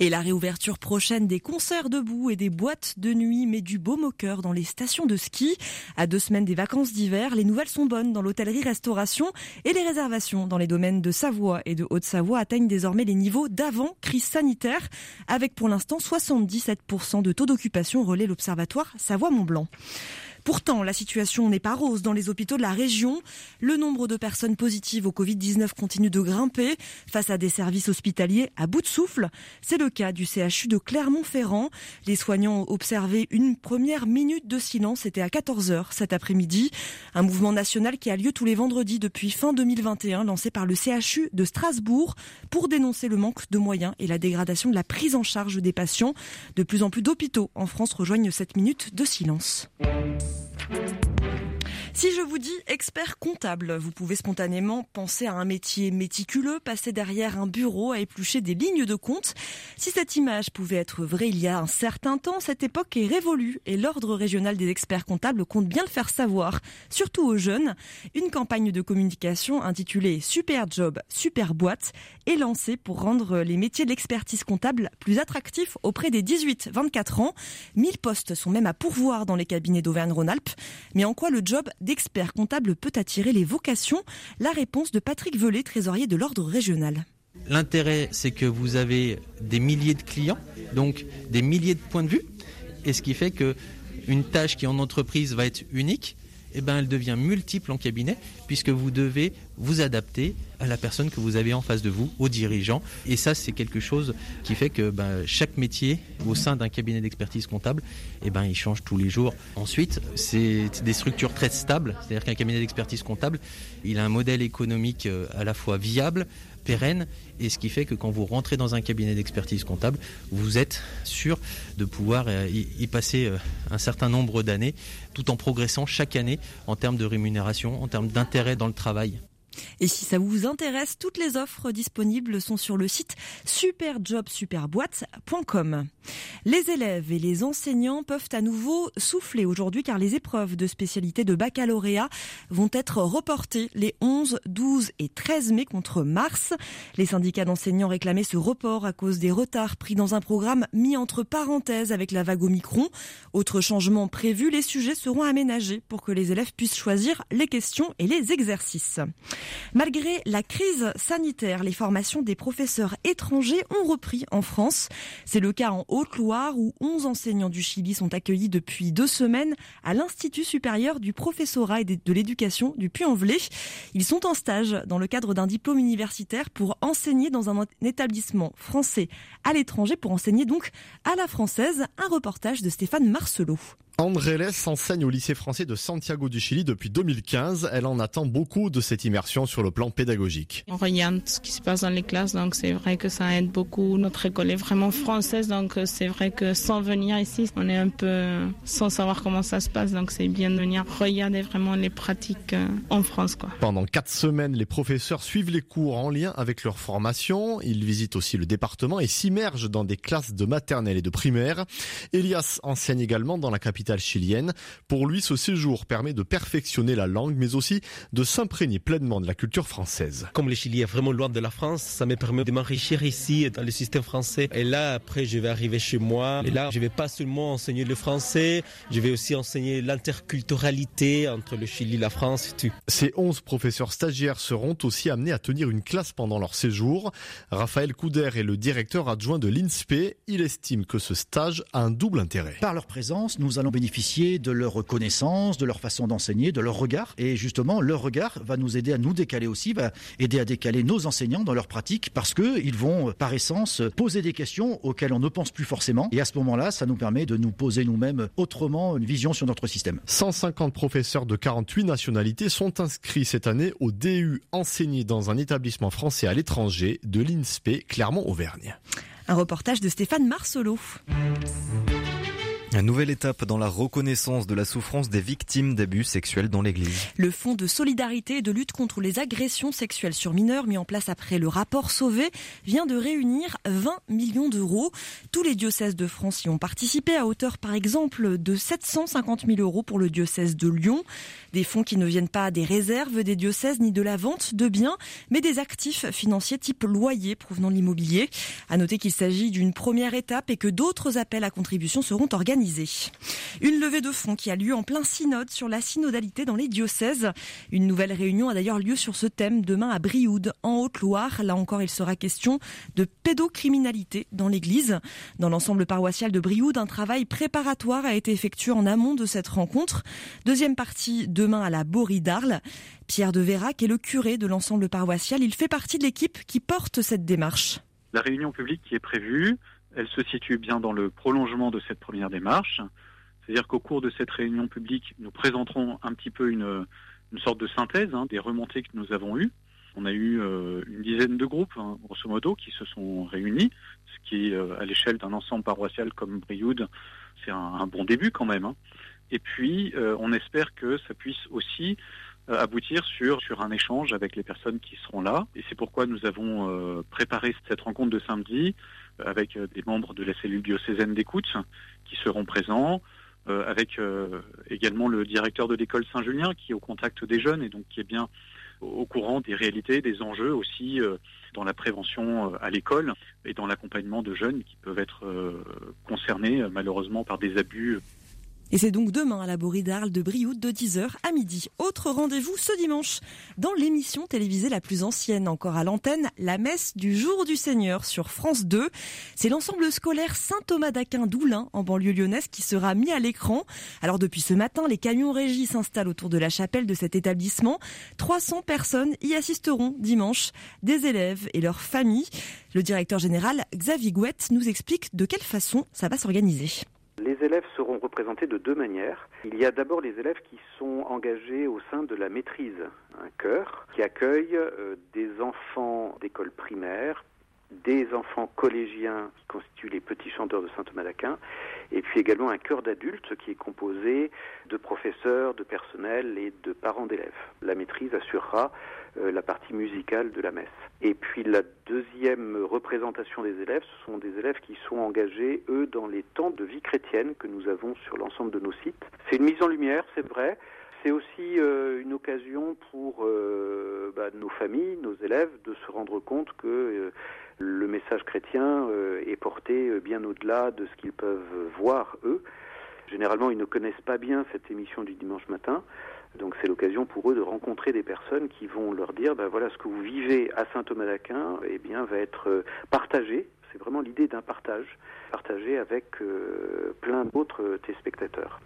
Et la réouverture prochaine des concerts debout et des boîtes de nuit met du baume au cœur dans les stations de ski. À deux semaines des vacances d'hiver, les nouvelles sont bonnes dans l'hôtellerie-restauration et les réservations dans les domaines de Savoie et de Haute-Savoie atteignent désormais les niveaux d'avant crise sanitaire, avec pour l'instant 77% de taux d'occupation, relais l'Observatoire Savoie-Mont-Blanc. Pourtant, la situation n'est pas rose dans les hôpitaux de la région. Le nombre de personnes positives au Covid-19 continue de grimper face à des services hospitaliers à bout de souffle. C'est le cas du CHU de Clermont-Ferrand. Les soignants ont observé une première minute de silence. C'était à 14h cet après-midi. Un mouvement national qui a lieu tous les vendredis depuis fin 2021, lancé par le CHU de Strasbourg pour dénoncer le manque de moyens et la dégradation de la prise en charge des patients. De plus en plus d'hôpitaux en France rejoignent cette minute de silence. Thank you. Si je vous dis expert comptable, vous pouvez spontanément penser à un métier méticuleux, passer derrière un bureau à éplucher des lignes de compte. Si cette image pouvait être vraie il y a un certain temps, cette époque est révolue et l'Ordre régional des experts comptables compte bien le faire savoir, surtout aux jeunes. Une campagne de communication intitulée Super Job, Super Boîte est lancée pour rendre les métiers de l'expertise comptable plus attractifs auprès des 18-24 ans. 1000 postes sont même à pourvoir dans les cabinets d'Auvergne-Rhône-Alpes. Mais en quoi le job d'expert comptable peut attirer les vocations. La réponse de Patrick Velay, trésorier de l'ordre régional. L'intérêt, c'est que vous avez des milliers de clients, donc des milliers de points de vue, et ce qui fait que une tâche qui en entreprise va être unique eh ben, elle devient multiple en cabinet puisque vous devez vous adapter à la personne que vous avez en face de vous, au dirigeant. Et ça, c'est quelque chose qui fait que ben, chaque métier au sein d'un cabinet d'expertise comptable, eh ben, il change tous les jours. Ensuite, c'est des structures très stables, c'est-à-dire qu'un cabinet d'expertise comptable, il a un modèle économique euh, à la fois viable, pérenne, et ce qui fait que quand vous rentrez dans un cabinet d'expertise comptable, vous êtes sûr de pouvoir euh, y passer euh, un certain nombre d'années, tout en progressant chaque année en termes de rémunération, en termes d'intérêt dans le travail. Et si ça vous intéresse, toutes les offres disponibles sont sur le site superjobsuperboîte.com. Les élèves et les enseignants peuvent à nouveau souffler aujourd'hui car les épreuves de spécialité de baccalauréat vont être reportées les 11, 12 et 13 mai contre mars. Les syndicats d'enseignants réclamaient ce report à cause des retards pris dans un programme mis entre parenthèses avec la vague Omicron. Autre changement prévu, les sujets seront aménagés pour que les élèves puissent choisir les questions et les exercices. Malgré la crise sanitaire, les formations des professeurs étrangers ont repris en France. C'est le cas en Haute-Loire où 11 enseignants du Chili sont accueillis depuis deux semaines à l'Institut supérieur du professorat et de l'éducation du Puy-en-Velay. Ils sont en stage dans le cadre d'un diplôme universitaire pour enseigner dans un établissement français à l'étranger, pour enseigner donc à la française. Un reportage de Stéphane Marcelot. André enseigne au lycée français de Santiago du Chili depuis 2015. Elle en attend beaucoup de cette immersion sur le plan pédagogique. On regarde ce qui se passe dans les classes, donc c'est vrai que ça aide beaucoup. Notre école est vraiment française, donc c'est vrai que sans venir ici, on est un peu sans savoir comment ça se passe, donc c'est bien de venir regarder vraiment les pratiques euh, en France. Quoi. Pendant quatre semaines, les professeurs suivent les cours en lien avec leur formation. Ils visitent aussi le département et s'immergent dans des classes de maternelle et de primaire. Elias enseigne également dans la capitale chilienne. Pour lui, ce séjour permet de perfectionner la langue, mais aussi de s'imprégner pleinement de la culture française. Comme le Chili est vraiment loin de la France, ça me permet de m'enrichir ici dans le système français. Et là, après, je vais arriver chez moi. Et là, je vais pas seulement enseigner le français, je vais aussi enseigner l'interculturalité entre le Chili, la France et tout. Ces 11 professeurs stagiaires seront aussi amenés à tenir une classe pendant leur séjour. Raphaël Couder est le directeur adjoint de l'INSPE. Il estime que ce stage a un double intérêt. Par leur présence, nous allons bénéficier de leur connaissance, de leur façon d'enseigner, de leur regard. Et justement, leur regard va nous aider à nous décaler aussi, va aider à décaler nos enseignants dans leur pratique parce qu'ils vont, par essence, poser des questions auxquelles on ne pense plus forcément. Et à ce moment-là, ça nous permet de nous poser nous-mêmes autrement une vision sur notre système. 150 professeurs de 48 nationalités sont inscrits cette année au DU enseigné dans un établissement français à l'étranger de l'INSPE Clermont-Auvergne. Un reportage de Stéphane Marcelot. Une nouvelle étape dans la reconnaissance de la souffrance des victimes d'abus sexuels dans l'Église. Le Fonds de solidarité et de lutte contre les agressions sexuelles sur mineurs, mis en place après le rapport Sauvé, vient de réunir 20 millions d'euros. Tous les diocèses de France y ont participé à hauteur, par exemple, de 750 000 euros pour le diocèse de Lyon. Des fonds qui ne viennent pas des réserves des diocèses ni de la vente de biens, mais des actifs financiers type loyer provenant de l'immobilier. À noter qu'il s'agit d'une première étape et que d'autres appels à contribution seront organisés. Une levée de fonds qui a lieu en plein synode sur la synodalité dans les diocèses. Une nouvelle réunion a d'ailleurs lieu sur ce thème demain à Brioude, en Haute-Loire. Là encore, il sera question de pédocriminalité dans l'église. Dans l'ensemble paroissial de Brioude, un travail préparatoire a été effectué en amont de cette rencontre. Deuxième partie demain à la Borie d'Arles. Pierre de Vérac est le curé de l'ensemble paroissial. Il fait partie de l'équipe qui porte cette démarche. La réunion publique qui est prévue elle se situe bien dans le prolongement de cette première démarche. C'est-à-dire qu'au cours de cette réunion publique, nous présenterons un petit peu une, sorte de synthèse hein, des remontées que nous avons eues. On a eu euh, une dizaine de groupes, hein, grosso modo, qui se sont réunis, ce qui, euh, à l'échelle d'un ensemble paroissial comme Brioude, c'est un, bon début quand même. Hein. Et puis, euh, on espère que ça puisse aussi aboutir sur, sur un échange avec les personnes qui seront là. Et c'est pourquoi nous avons préparé cette rencontre de samedi avec euh, des membres de la cellule diocésaine d'écoute qui seront présents, euh, avec euh, également le directeur de l'école Saint-Julien qui est au contact des jeunes et donc qui est bien au courant des réalités, des enjeux aussi dans la prévention à l'école et dans l'accompagnement de jeunes qui peuvent être concernés malheureusement par des abus Et c'est donc demain à la Borie d'Arles de Brioude de 10h à midi. Autre rendez-vous ce dimanche dans l'émission télévisée la plus ancienne encore à l'antenne, la messe du jour du Seigneur sur France 2. C'est l'ensemble scolaire Saint-Thomas d'Aquin d'Oulin en banlieue lyonnaise qui sera mis à l'écran. Alors depuis ce matin, les camions régis s'installent autour de la chapelle de cet établissement. 300 personnes y assisteront dimanche, des élèves et leurs familles. Le directeur général Xavier Gouette nous explique de quelle façon ça va s'organiser. Les élèves seront représentés de deux manières. Il y a d'abord les élèves qui sont engagés au sein de la maîtrise, un chœur qui accueille euh, des enfants d'école primaire, des enfants collégiens qui constituent les petits chanteurs de Saint-Thomas d'Aquin, et puis également un chœur d'adultes qui est composé de professeurs, de personnel et de parents d'élèves. La maîtrise assurera la partie musicale de la messe. Et puis la deuxième représentation des élèves, ce sont des élèves qui sont engagés, eux, dans les temps de vie chrétienne que nous avons sur l'ensemble de nos sites. C'est une mise en lumière, c'est vrai, c'est aussi euh, une occasion pour euh, bah, nos familles, nos élèves, de se rendre compte que euh, le message chrétien est porté bien au-delà de ce qu'ils peuvent voir eux. Généralement, ils ne connaissent pas bien cette émission du dimanche matin. Donc c'est l'occasion pour eux de rencontrer des personnes qui vont leur dire, ben voilà, ce que vous vivez à Saint-Thomas d'Aquin, eh bien, va être partagé. C'est vraiment l'idée d'un partage, partagé avec plein d'autres téléspectateurs.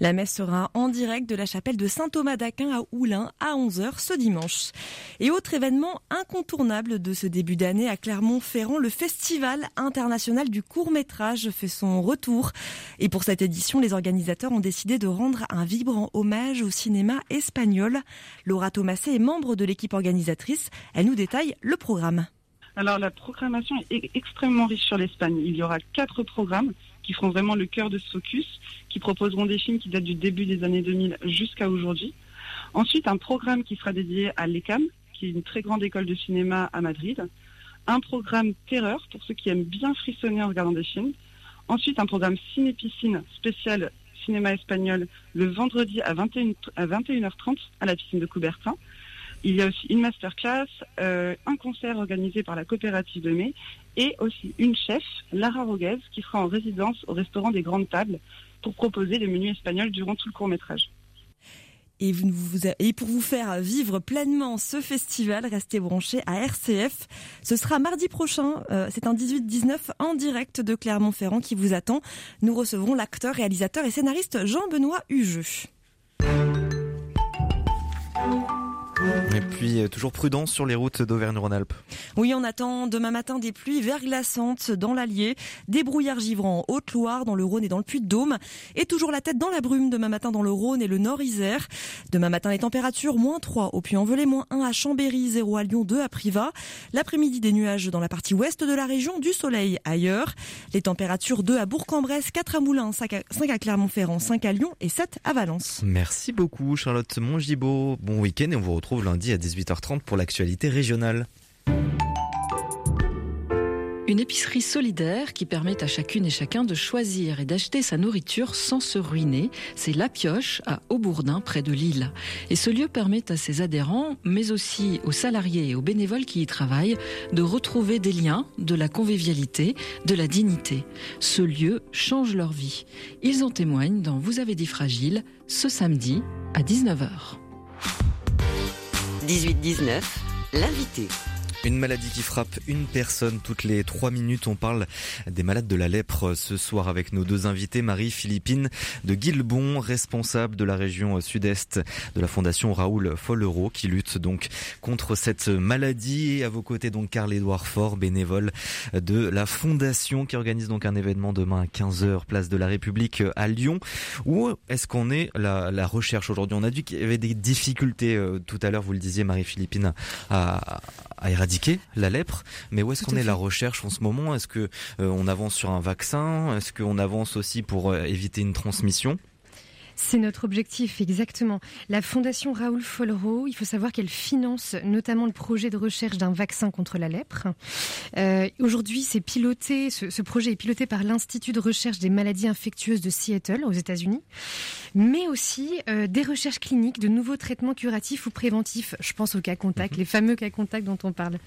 La messe sera en direct de la chapelle de Saint-Thomas d'Aquin à Oulin à 11h ce dimanche. Et autre événement incontournable de ce début d'année à Clermont-Ferrand, le Festival international du court-métrage fait son retour. Et pour cette édition, les organisateurs ont décidé de rendre un vibrant hommage au cinéma espagnol. Laura Thomasé est membre de l'équipe organisatrice. Elle nous détaille le programme. Alors la programmation est extrêmement riche sur l'Espagne. Il y aura quatre programmes qui feront vraiment le cœur de ce focus, qui proposeront des films qui datent du début des années 2000 jusqu'à aujourd'hui. Ensuite, un programme qui sera dédié à l'ECAM, qui est une très grande école de cinéma à Madrid. Un programme terreur pour ceux qui aiment bien frissonner en regardant des films. Ensuite, un programme ciné-piscine spécial cinéma espagnol le vendredi à, 21, à 21h30 à la piscine de Coubertin. Il y a aussi une masterclass, euh, un concert organisé par la coopérative de mai et aussi une chef, Lara Roguez, qui sera en résidence au restaurant des Grandes Tables pour proposer les menus espagnols durant tout le court métrage. Et, pour vous faire vivre pleinement ce festival, restez branchés à RCF. Ce sera mardi prochain, euh, c'est un 18-19 en direct de Clermont-Ferrand qui vous attend. Nous recevrons l'acteur, réalisateur et scénariste Jean-Benoît Hugeux. Et puis euh, toujours prudence sur les routes d'Auvergne-Rhône-Alpes. Oui, on attend demain matin des pluies verglaçantes dans l'Allier, des brouillards givrants en Haute-Loire, dans le Rhône et dans le Puy-de-Dôme, et toujours la tête dans la brume demain matin dans le Rhône et le Nord-Isère. Demain matin, les températures moins 3 au Puy-en-Velay, moins 1 à Chambéry, 0 à Lyon, 2 à Privas. L'après-midi, des nuages dans la partie ouest de la région, du soleil ailleurs. Les températures 2 à Bourg-en-Bresse, 4 à Moulins, 5 à, 5 à Clermont-Ferrand, 5 à Lyon et 7 à Valence. Merci beaucoup Charlotte Mongibaud. Bon week-end et on vous retrouve lundi à 18h30 pour l'actualité régionale. Une épicerie solidaire qui permet à chacune et chacun de choisir et d'acheter sa nourriture sans se ruiner, c'est La Pioche à Aubourdin près de Lille. Et ce lieu permet à ses adhérents, mais aussi aux salariés et aux bénévoles qui y travaillent, de retrouver des liens, de la convivialité, de la dignité. Ce lieu change leur vie. Ils en témoignent dans Vous avez dit fragile ce samedi à 19h. 18-19, l'invité. Une maladie qui frappe une personne toutes les trois minutes. On parle des malades de la lèpre ce soir avec nos deux invités. Marie-Philippine de Guilbon, responsable de la région sud-est de la fondation Raoul Follero qui lutte donc contre cette maladie. Et à vos côtés donc Carl-Édouard Fort, bénévole de la fondation qui organise donc un événement demain à 15h, place de la République à Lyon. Où est-ce qu'on est la, la recherche aujourd'hui? On a dit qu'il y avait des difficultés euh, tout à l'heure, vous le disiez Marie-Philippine, à, à éradiquer la lèpre, mais où est-ce qu'on est, la recherche en ce moment? Est-ce que euh, on avance sur un vaccin? Est-ce qu'on avance aussi pour euh, éviter une transmission? C'est notre objectif, exactement. La Fondation Raoul Follereau, il faut savoir qu'elle finance notamment le projet de recherche d'un vaccin contre la lèpre. Euh, Aujourd'hui, c'est piloté, ce, ce, projet est piloté par l'Institut de recherche des maladies infectieuses de Seattle, aux États-Unis, mais aussi euh, des recherches cliniques de nouveaux traitements curatifs ou préventifs. Je pense aux cas contacts, les fameux cas contacts dont on parle.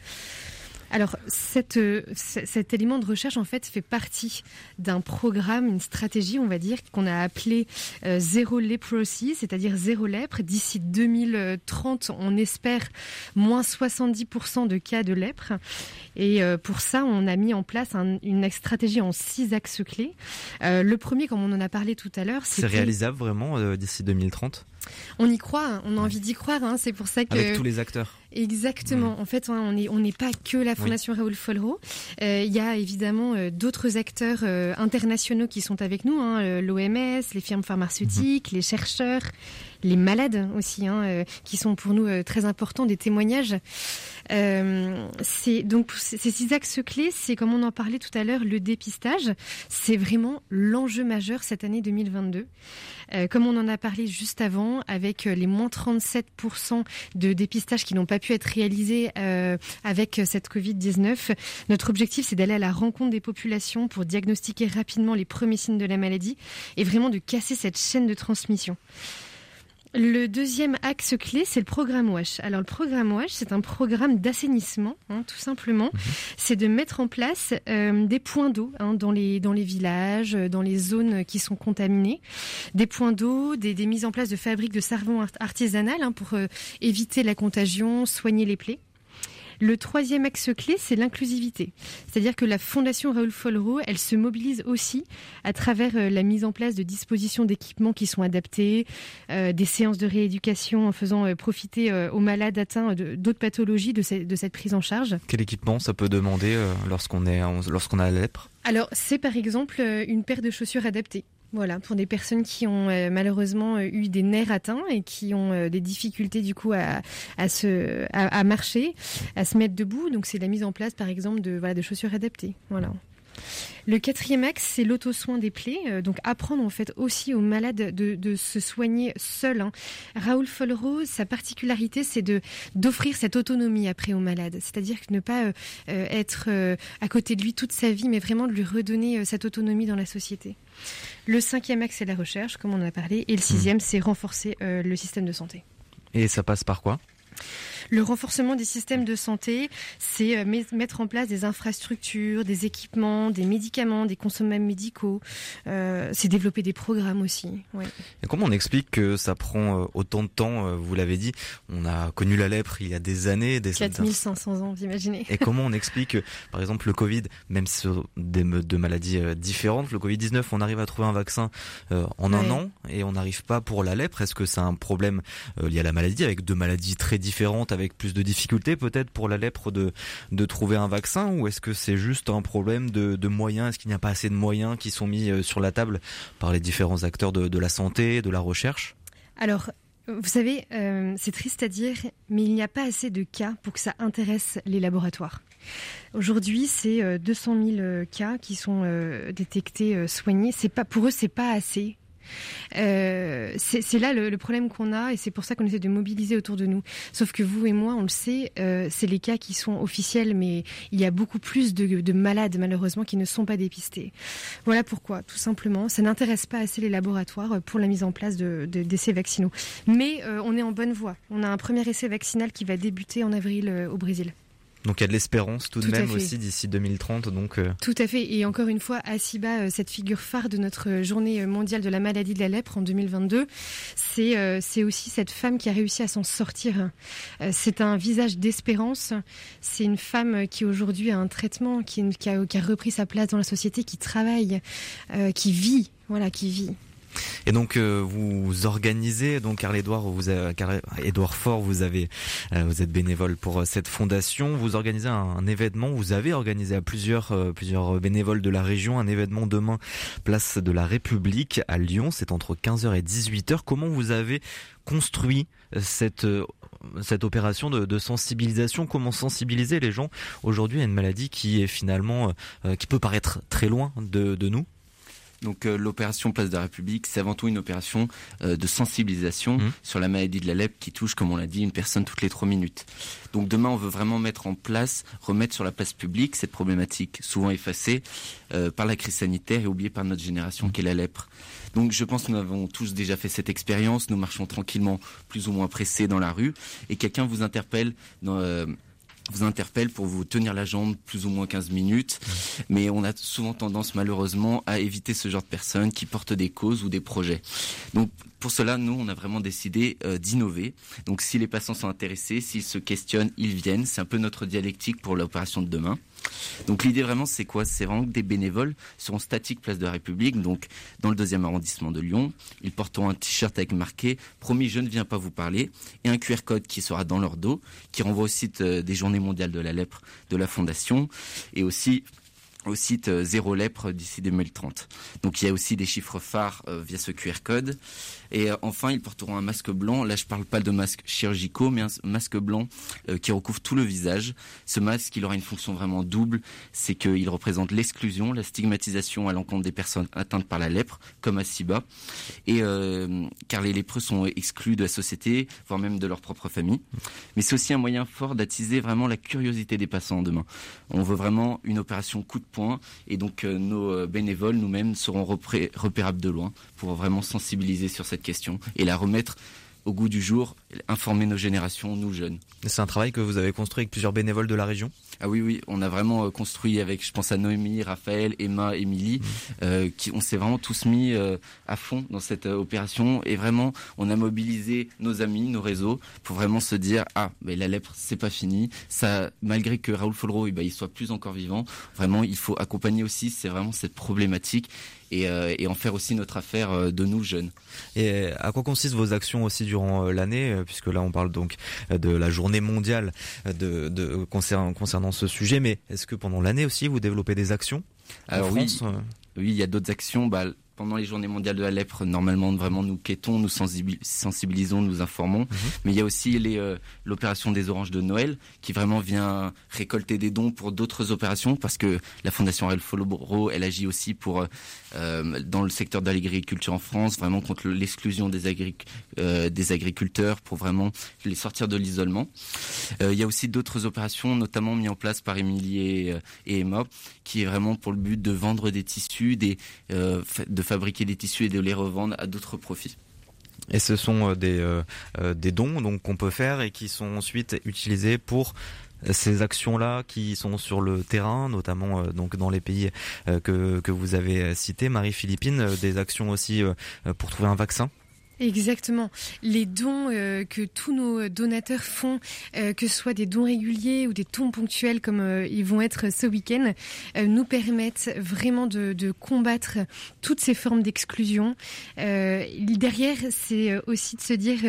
Alors, cette, euh, cet élément de recherche, en fait, fait partie d'un programme, une stratégie, on va dire, qu'on a appelé euh, Zéro Leprosy, c'est-à-dire zéro lèpre. D'ici 2030, on espère moins 70% de cas de lèpre. Et euh, pour ça, on a mis en place une stratégie en six axes clés. le premier, comme on en a parlé tout à l'heure, c'est réalisable vraiment d'ici 2030 on y croit, hein. on a envie d'y croire. Hein. c'est pour ça que avec tous les acteurs. Exactement. En fait, hein, on n'est on n'est pas que la Fondation Raoul Folro. Euh, il y a évidemment euh, d'autres acteurs euh, internationaux qui sont avec nous, l'OMS, les firmes pharmaceutiques, mhm. les chercheurs, les malades aussi, qui sont pour nous très importants, des témoignages. c'est donc ces six axes clés, c'est comme on en parlait tout à l'heure, le dépistage. C'est vraiment l'enjeu majeur cette année 2022. comme on en a parlé juste avant, avec les moins 37% de dépistage qui n'ont pas pu être réalisé euh, avec cette Covid-19. Notre objectif, c'est d'aller à la rencontre des populations pour diagnostiquer rapidement les premiers signes de la maladie et vraiment de casser cette chaîne de transmission. Le deuxième axe clé, c'est le programme WASH. Alors le programme WASH, c'est un programme d'assainissement, hein, tout simplement. Mhm. C'est de mettre en place euh, des points d'eau hein, dans, les, dans les villages, dans les zones qui sont contaminées. Des points d'eau, des, mises en place de fabriques de savon artisanales hein, pour euh, éviter la contagion, soigner les plaies. Le troisième axe clé, c'est l'inclusivité. C'est-à-dire que la Fondation Raoul Folro, elle se mobilise aussi à travers euh, la mise en place de dispositions d'équipements qui sont adaptés, euh, des séances de rééducation en faisant euh, profiter aux malades atteints d'autres pathologies de, cette prise en charge. Quel équipement ça peut demander lorsqu'on lorsqu'on a la lèpre? Alors, c'est par exemple une paire de chaussures adaptées. Voilà, pour des personnes qui ont euh, malheureusement euh, eu des nerfs atteints et qui ont euh, des difficultés du coup à, à se, à, marcher, à se mettre debout. Donc c'est la mise en place par exemple de, voilà, de chaussures adaptées. Voilà. Le quatrième axe, c'est l'auto-soin des plaies. donc apprendre en fait aussi aux malades de, de se soigner seuls. Hein. Raoul Folro, sa particularité, c'est de d'offrir cette autonomie après aux malades. C'est-à-dire que ne pas être à côté de lui toute sa vie, mais vraiment de lui redonner cette autonomie dans la société. Le cinquième axe, c'est la recherche, comme on en a parlé. Et le sixième, c'est renforcer euh, le système de santé. Et ça passe par quoi? Le renforcement des systèmes de santé, c'est euh, mettre en place des infrastructures, des équipements, des médicaments, des consommables médicaux. Euh, c'est développer des programmes aussi. Et comment on explique que ça prend euh, autant de temps Vous l'avez dit, on a connu la lèpre il y a des années. Des 4500 ans, vous imaginez. Et comment on explique, par exemple, le Covid, même sur des de maladies différentes, le Covid-19, on arrive à trouver un vaccin en un an et on n'arrive pas pour la lèpre? Est-ce que c'est un problème lié à la maladie, avec deux maladies très différentes avec plus de difficultés peut-être pour la lèpre de, de trouver un vaccin ou est-ce que c'est juste un problème de, de moyens? Est-ce qu'il n'y a pas assez de moyens qui sont mis euh, sur la table par les différents acteurs de, de la santé, de la recherche? Alors, vous savez, euh, c'est triste à dire, mais il n'y a pas assez de cas pour que ça intéresse les laboratoires. Aujourd'hui, c'est 200 euh, 000 cas qui sont détectés, soignés. C'est pas pour eux, c'est pas assez euh, c'est là le, problème qu'on a et c'est pour ça qu'on essaie de mobiliser autour de nous. Sauf que vous et moi, on le sait, euh, c'est les cas qui sont officiels, mais il y a beaucoup plus de, malades malheureusement qui ne sont pas dépistés. Voilà pourquoi, tout simplement, ça n'intéresse pas assez les laboratoires pour la mise en place d'essais vaccinaux. Mais euh, on est en bonne voie. On a un premier essai vaccinal qui va débuter en avril au Brésil. Donc il y a de l'espérance tout, de même aussi d'ici 2030. Donc euh. Tout à fait. Et encore une fois, Asiba, euh, cette figure phare de notre journée mondiale de la maladie de la lèpre en 2022, c'est euh, c'est aussi cette femme qui a réussi à s'en sortir. C'est un visage d'espérance. C'est une femme qui aujourd'hui a un traitement, qui, qui, a, qui, a, repris sa place dans la société, qui travaille, qui vit. Voilà, qui vit. Et donc euh, vous organisez, donc Carl Edouard, vous Edouard Fort, vous avez, euh, vous êtes bénévole pour euh, cette fondation. Vous organisez un, événement. Vous avez organisé à plusieurs, plusieurs bénévoles de la région un événement demain, place de la République à Lyon. C'est entre 15h et 18h. Comment vous avez construit cette cette opération de, sensibilisation? Comment sensibiliser les gens? Aujourd'hui à une maladie qui est finalement qui peut paraître très loin de, de nous donc euh, l'opération Place de la République, c'est avant tout une opération euh, de sensibilisation mmh. sur la maladie de la lèpre qui touche, comme on l'a dit, une personne toutes les trois minutes. Donc demain, on veut vraiment mettre en place, remettre sur la place publique cette problématique souvent effacée euh, par la crise sanitaire et oubliée par notre génération, mmh. qui est la lèpre. Donc je pense que nous avons tous déjà fait cette expérience. Nous marchons tranquillement, plus ou moins pressés dans la rue, et quelqu'un vous interpelle dans vous interpelle pour vous tenir la jambe plus ou moins 15 minutes. Mais on a souvent tendance malheureusement à éviter ce genre de personnes qui portent des causes ou des projets. Donc pour cela, nous, on a vraiment décidé euh, d'innover. Donc si les patients sont intéressés, s'ils se questionnent, ils viennent. C'est un peu notre dialectique pour l'opération de demain. Donc l'idée vraiment c'est quoi? C'est vraiment que des bénévoles seront statiques place de la République, donc dans le deuxième arrondissement de Lyon. Ils porteront un t-shirt avec marqué Promis je ne viens pas vous parler et un QR code qui sera dans leur dos, qui renvoie au site euh, des Journées mondiales de la lèpre de la Fondation et aussi au site euh, Zéro Lèpre d'ici 2030. Donc il y a aussi des chiffres phares euh, via ce QR code. Et euh, enfin, ils porteront un masque blanc. Là, je parle pas de masques chirurgicaux, mais un masque blanc qui recouvre tout le visage. Ce masque, il aura une fonction vraiment double. C'est qu'il représente l'exclusion, la stigmatisation à l'encontre des personnes atteintes par la lèpre, comme à Siba. Et car les lépreux sont exclus de la société, voire même de leur propre famille. Mais c'est aussi un moyen fort d'attiser vraiment la curiosité des passants demain. On veut vraiment une opération coup de et donc euh, nos euh, bénévoles, nous-mêmes, seront repérables de loin pour vraiment sensibiliser sur cette question et la remettre au goût du jour, informer nos générations, nous jeunes. C'est un travail que vous avez construit avec plusieurs bénévoles de la région? Ah oui, oui, on a vraiment euh, construit avec, je pense à Noémie, Raphaël, Emma, Émilie, mmh. euh, qui on s'est vraiment tous mis euh, à fond dans cette opération et vraiment on a mobilisé nos amis, nos réseaux pour vraiment se dire ah ben la lèpre c'est pas fini, ça malgré que Raoul Folro eh ben, il soit plus encore vivant, vraiment il faut accompagner aussi c'est vraiment cette problématique et, et, en faire aussi notre affaire de nous jeunes. Et à quoi consistent vos actions aussi durant l'année, puisque là on parle donc de la journée mondiale de, de concernant, concernant ce sujet, mais est-ce que pendant l'année aussi vous développez des actions? Alors oui, euh? Oui, il y a d'autres actions. Bah, pendant les journées mondiales de la lèpre, normalement, vraiment, nous quêtons, nous sensibilisons, nous informons. Mhm. Mais il y a aussi euh, l'opération des oranges de Noël, qui vraiment vient récolter des dons pour d'autres opérations, parce que la Fondation Ariel Folobro, elle agit aussi pour, euh, euh, dans le secteur de l'agriculture en France, vraiment contre l'exclusion des, des agriculteurs, pour vraiment les sortir de l'isolement. il y a aussi d'autres opérations, notamment mises en place par Émilie et, et, Emma, qui est vraiment pour le but de vendre des tissus, des, de fabriquer des tissus et de les revendre à d'autres profits. Et ce sont euh, des, euh, euh, des dons donc qu'on peut faire et qui sont ensuite utilisés pour ces actions-là qui sont sur le terrain, notamment donc dans les pays que, que vous avez cités, Marie-Philippine, des actions aussi pour trouver un vaccin Exactement. Les dons euh, que tous nos donateurs font, euh, que ce soit des dons réguliers ou des dons ponctuels comme euh, ils vont être ce week-end, nous permettent vraiment de, de, combattre toutes ces formes d'exclusion. derrière, c'est aussi de se dire,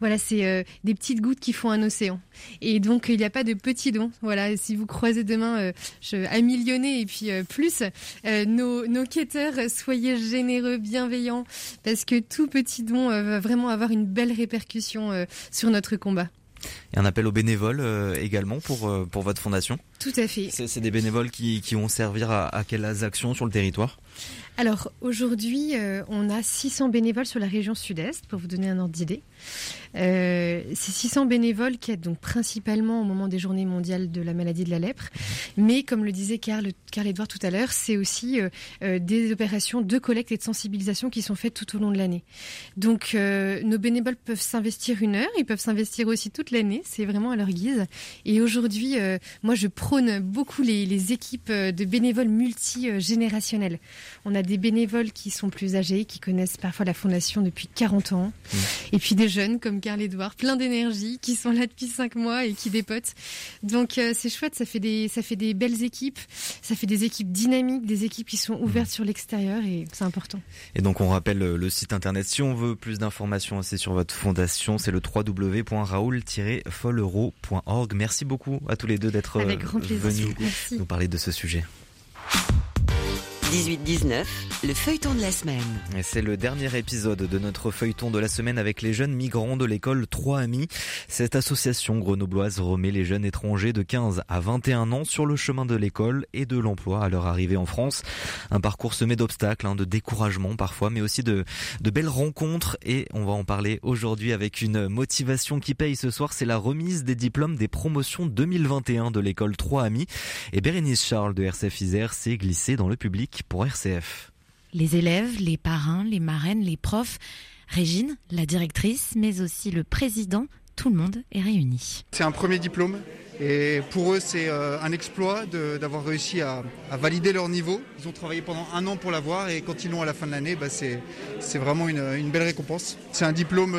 voilà, c'est des petites gouttes qui font un océan. Et donc, il n'y a pas de petits dons. Voilà, si vous croisez demain je, un millionné et puis plus, nos, nos quêteurs, soyez généreux, bienveillants, parce que tout petit don euh, va vraiment avoir une belle répercussion euh, sur notre combat. Et un appel aux bénévoles euh, également pour, pour votre fondation Tout à fait. C'est des bénévoles qui, qui vont servir à, à quelles actions sur le territoire? Alors aujourd'hui, on a 600 bénévoles sur la région sud-est, pour vous donner un ordre d'idée. Euh, ces 600 bénévoles qui aident donc principalement au moment des journées mondiales de la maladie de la lèpre. Mais comme le disait Carl, Carl Edouard tout à l'heure, c'est aussi euh, euh, des opérations de collecte et de sensibilisation qui sont faites tout au long de l'année. Donc nos bénévoles peuvent s'investir une heure, ils peuvent s'investir aussi toute l'année, c'est vraiment à leur guise. Et aujourd'hui, moi je prône beaucoup les, les équipes de bénévoles multigénérationnels. On a des bénévoles qui sont plus âgés, qui connaissent parfois la fondation depuis 40 ans, mmh. et puis des jeunes comme Carl Edouard, plein d'énergie, qui sont là depuis cinq mois et qui dépotent. Donc euh, c'est chouette, ça fait des ça fait des belles équipes, ça fait des équipes dynamiques, des équipes qui sont ouvertes sur l'extérieur et c'est important. Et donc on rappelle le site internet si on veut plus d'informations c'est sur votre fondation, c'est le www.raoul-follereau.org. Merci beaucoup à tous les deux d'être venus nous parler de ce sujet. 18-19, le feuilleton de la semaine. C'est le dernier épisode de notre feuilleton de la semaine avec les jeunes migrants de l'école 3 Amis. Cette association grenobloise remet les jeunes étrangers de 15 à 21 ans sur le chemin de l'école et de l'emploi à leur arrivée en France. Un parcours semé d'obstacles, hein, de découragement parfois, mais aussi de, de belles rencontres et on va en parler aujourd'hui avec une motivation qui paye ce soir. C'est la remise des diplômes des promotions 2021 de l'école 3 Amis. Et Bérénice Charles de RCF Isère s'est glissée dans le public pour RCF. Les élèves, les parrains, les marraines, les profs, Régine, la directrice, mais aussi le président, tout le monde est réuni. C'est un premier diplôme Et pour eux, c'est un exploit d'avoir réussi à, valider leur niveau. Ils ont travaillé pendant un an pour l'avoir et quand ils l'ont à la fin de l'année, bah, c'est vraiment une, belle récompense. C'est un diplôme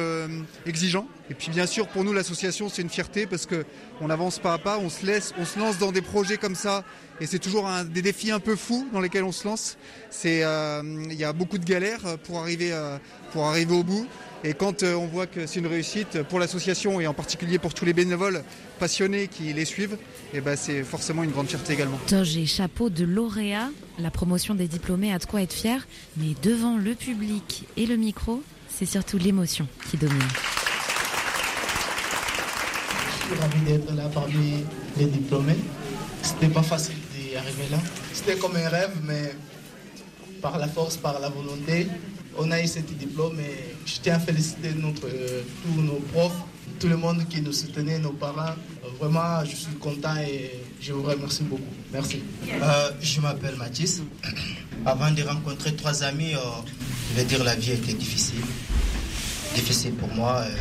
exigeant. Et puis bien sûr, pour nous, l'association, c'est une fierté parce qu'on avance pas à pas, on se laisse, on se lance dans des projets comme ça et c'est toujours des défis un peu fous dans lesquels on se lance. Euh, il y a beaucoup de galères euh, pour arriver au bout. Et quand euh, on voit que c'est une réussite pour l'association et en particulier pour tous les bénévoles passionnés qui les suivent, et eh ben c'est forcément une grande fierté également. Toge et chapeau de lauréat, la promotion des diplômés a de quoi être fier, mais devant le public et le micro, c'est surtout l'émotion qui domine. Je suis ravi d'être là parmi les diplômés. C'était pas facile arrivé là. C'était comme un rêve, mais par la force, par la volonté, on a eu ce diplôme et je tiens à féliciter notre, tous nos profs, tout le monde qui nous soutenait, nos parents. Vraiment, je suis content et je vous remercie beaucoup. Merci. Euh, je m'appelle Mathis. Avant de rencontrer trois amis, euh, je vais dire la vie était difficile. Difficile pour moi. Euh,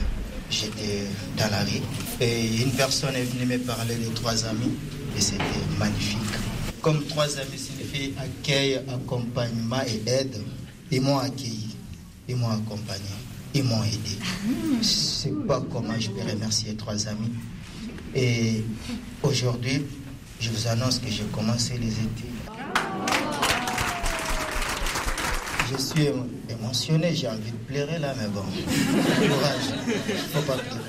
j'étais dans la rue et une personne est venue me parler de trois amis et c'était magnifique. Comme trois amis signifient accueil, accompagnement et aide, ils m'ont accueilli, ils m'ont accompagné, ils m'ont aidé. Je sais pas comment je peux remercier trois amis. Et aujourd'hui, je vous annonce que j'ai commencé les études. Je suis émotionné, j'ai envie de pleurer là, mais bon, courage, faut pas pleurer.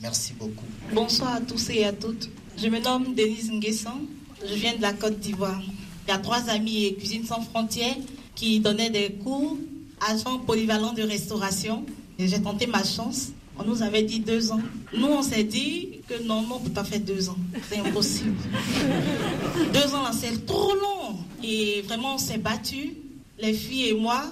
Merci beaucoup. Bonsoir à tous et à toutes. Je me nomme Denise Nguessan. Je viens de la Côte d'Ivoire. Il y a trois amis et Cuisine sans frontières qui donnaient des cours, agents polyvalents de restauration. Et j'ai tenté ma chance. On nous avait dit deux ans. Nous, on s'est dit que non, non, on ne peut pas faire deux ans. C'est impossible. deux ans, c'est trop long. Et vraiment, on s'est battu, les filles et moi,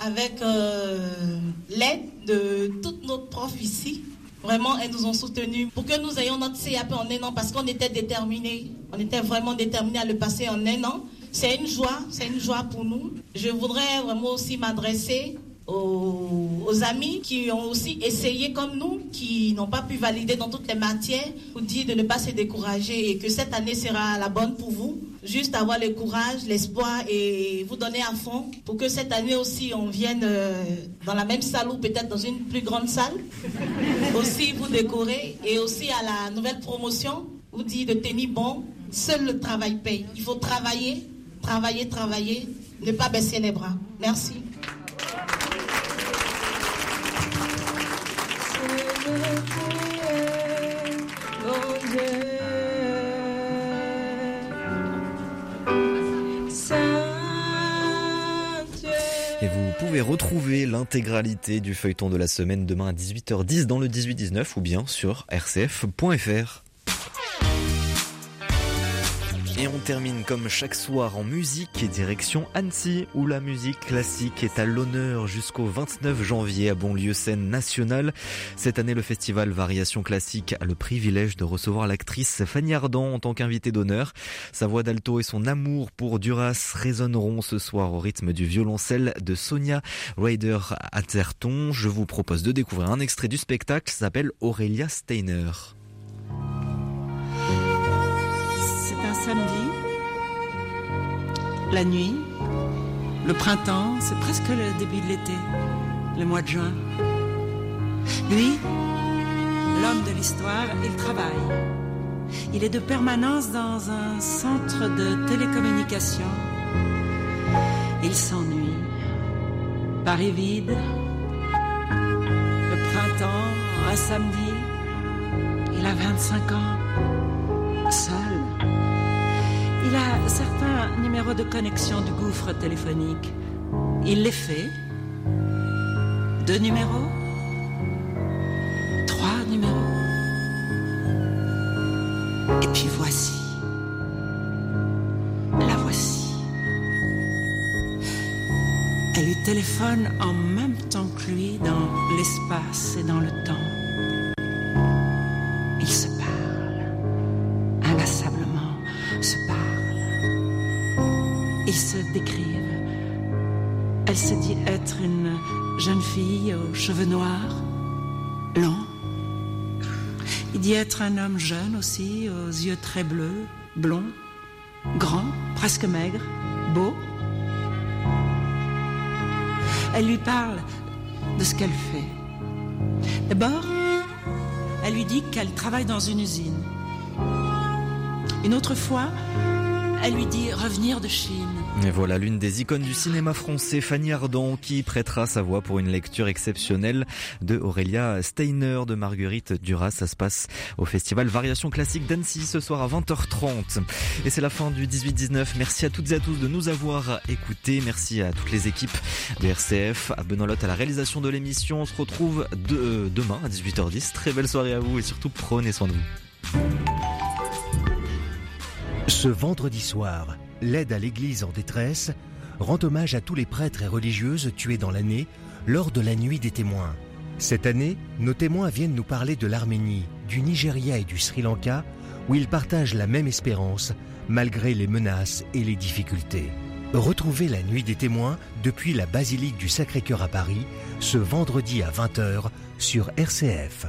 avec euh, l'aide de toutes nos profs ici. Vraiment, elles nous ont soutenus pour que nous ayons notre CAP en un an parce qu'on était déterminés. On était vraiment déterminés à le passer en un an. C'est une joie, c'est une joie pour nous. Je voudrais vraiment aussi m'adresser aux, amis qui ont aussi essayé comme nous, qui n'ont pas pu valider dans toutes les matières, vous dire de ne pas se décourager et que cette année sera la bonne pour vous. Juste avoir le courage, l'espoir et vous donner à fond pour que cette année aussi on vienne euh, dans la même salle ou peut-être dans une plus grande salle. aussi vous décorer et aussi à la nouvelle promotion, vous dire de tenir bon. Seul le travail paye. Il faut travailler, travailler, travailler, ne pas baisser les bras. Merci. Et vous pouvez retrouver l'intégralité du feuilleton de la semaine demain à 18h10 dans le 18-19 ou bien sur rcf.fr. Et on termine comme chaque soir en musique et direction Annecy où la musique classique est à l'honneur jusqu'au 29 janvier à Bonlieu scène nationale. Cette année, le festival Variation classique a le privilège de recevoir l'actrice Fanny Ardant en tant qu'invitée d'honneur. Sa voix d'alto et son amour pour Duras résonneront ce soir au rythme du violoncelle de Sonia Ryder Atherton. Je vous propose de découvrir un extrait du spectacle s'appelle Aurélia Steiner. Samedi, la nuit, le printemps, c'est presque le début de l'été, le mois de juin. Lui, l'homme de l'histoire, il travaille. Il est de permanence dans un centre de télécommunication. Il s'ennuie. Paris vide. Le printemps, un samedi. Il a 25 ans. Seul. Il a certains numéros de connexion du gouffre téléphonique. Il les fait. Deux numéros. Trois numéros. Et puis voici. La voici. Elle lui téléphone en même temps que lui dans l'espace et dans le temps. Elle se dit être une jeune fille aux cheveux noirs, longs. Il dit être un homme jeune aussi, aux yeux très bleus, blonds, grand, presque maigre, beau. Elle lui parle de ce qu'elle fait. D'abord, elle lui dit qu'elle travaille dans une usine. Une autre fois, elle lui dit revenir de Chine. Et voilà l'une des icônes du cinéma français, Fanny Ardant, qui prêtera sa voix pour une lecture exceptionnelle de Aurélia Steiner de Marguerite Duras. Ça se passe au festival Variation Classique d'Annecy ce soir à 20h30. Et c'est la fin du 18-19. Merci à toutes et à tous de nous avoir écoutés. Merci à toutes les équipes de RCF, à Benoît à la réalisation de l'émission. On se retrouve de, demain à 18h10. Très belle soirée à vous et surtout prenez soin de vous. Ce vendredi soir, l'aide à l'Église en détresse rend hommage à tous les prêtres et religieuses tués dans l'année lors de la nuit des témoins. Cette année, nos témoins viennent nous parler de l'Arménie, du Nigeria et du Sri Lanka, où ils partagent la même espérance malgré les menaces et les difficultés. Retrouvez la nuit des témoins depuis la basilique du Sacré-Cœur à Paris ce vendredi à 20h sur RCF.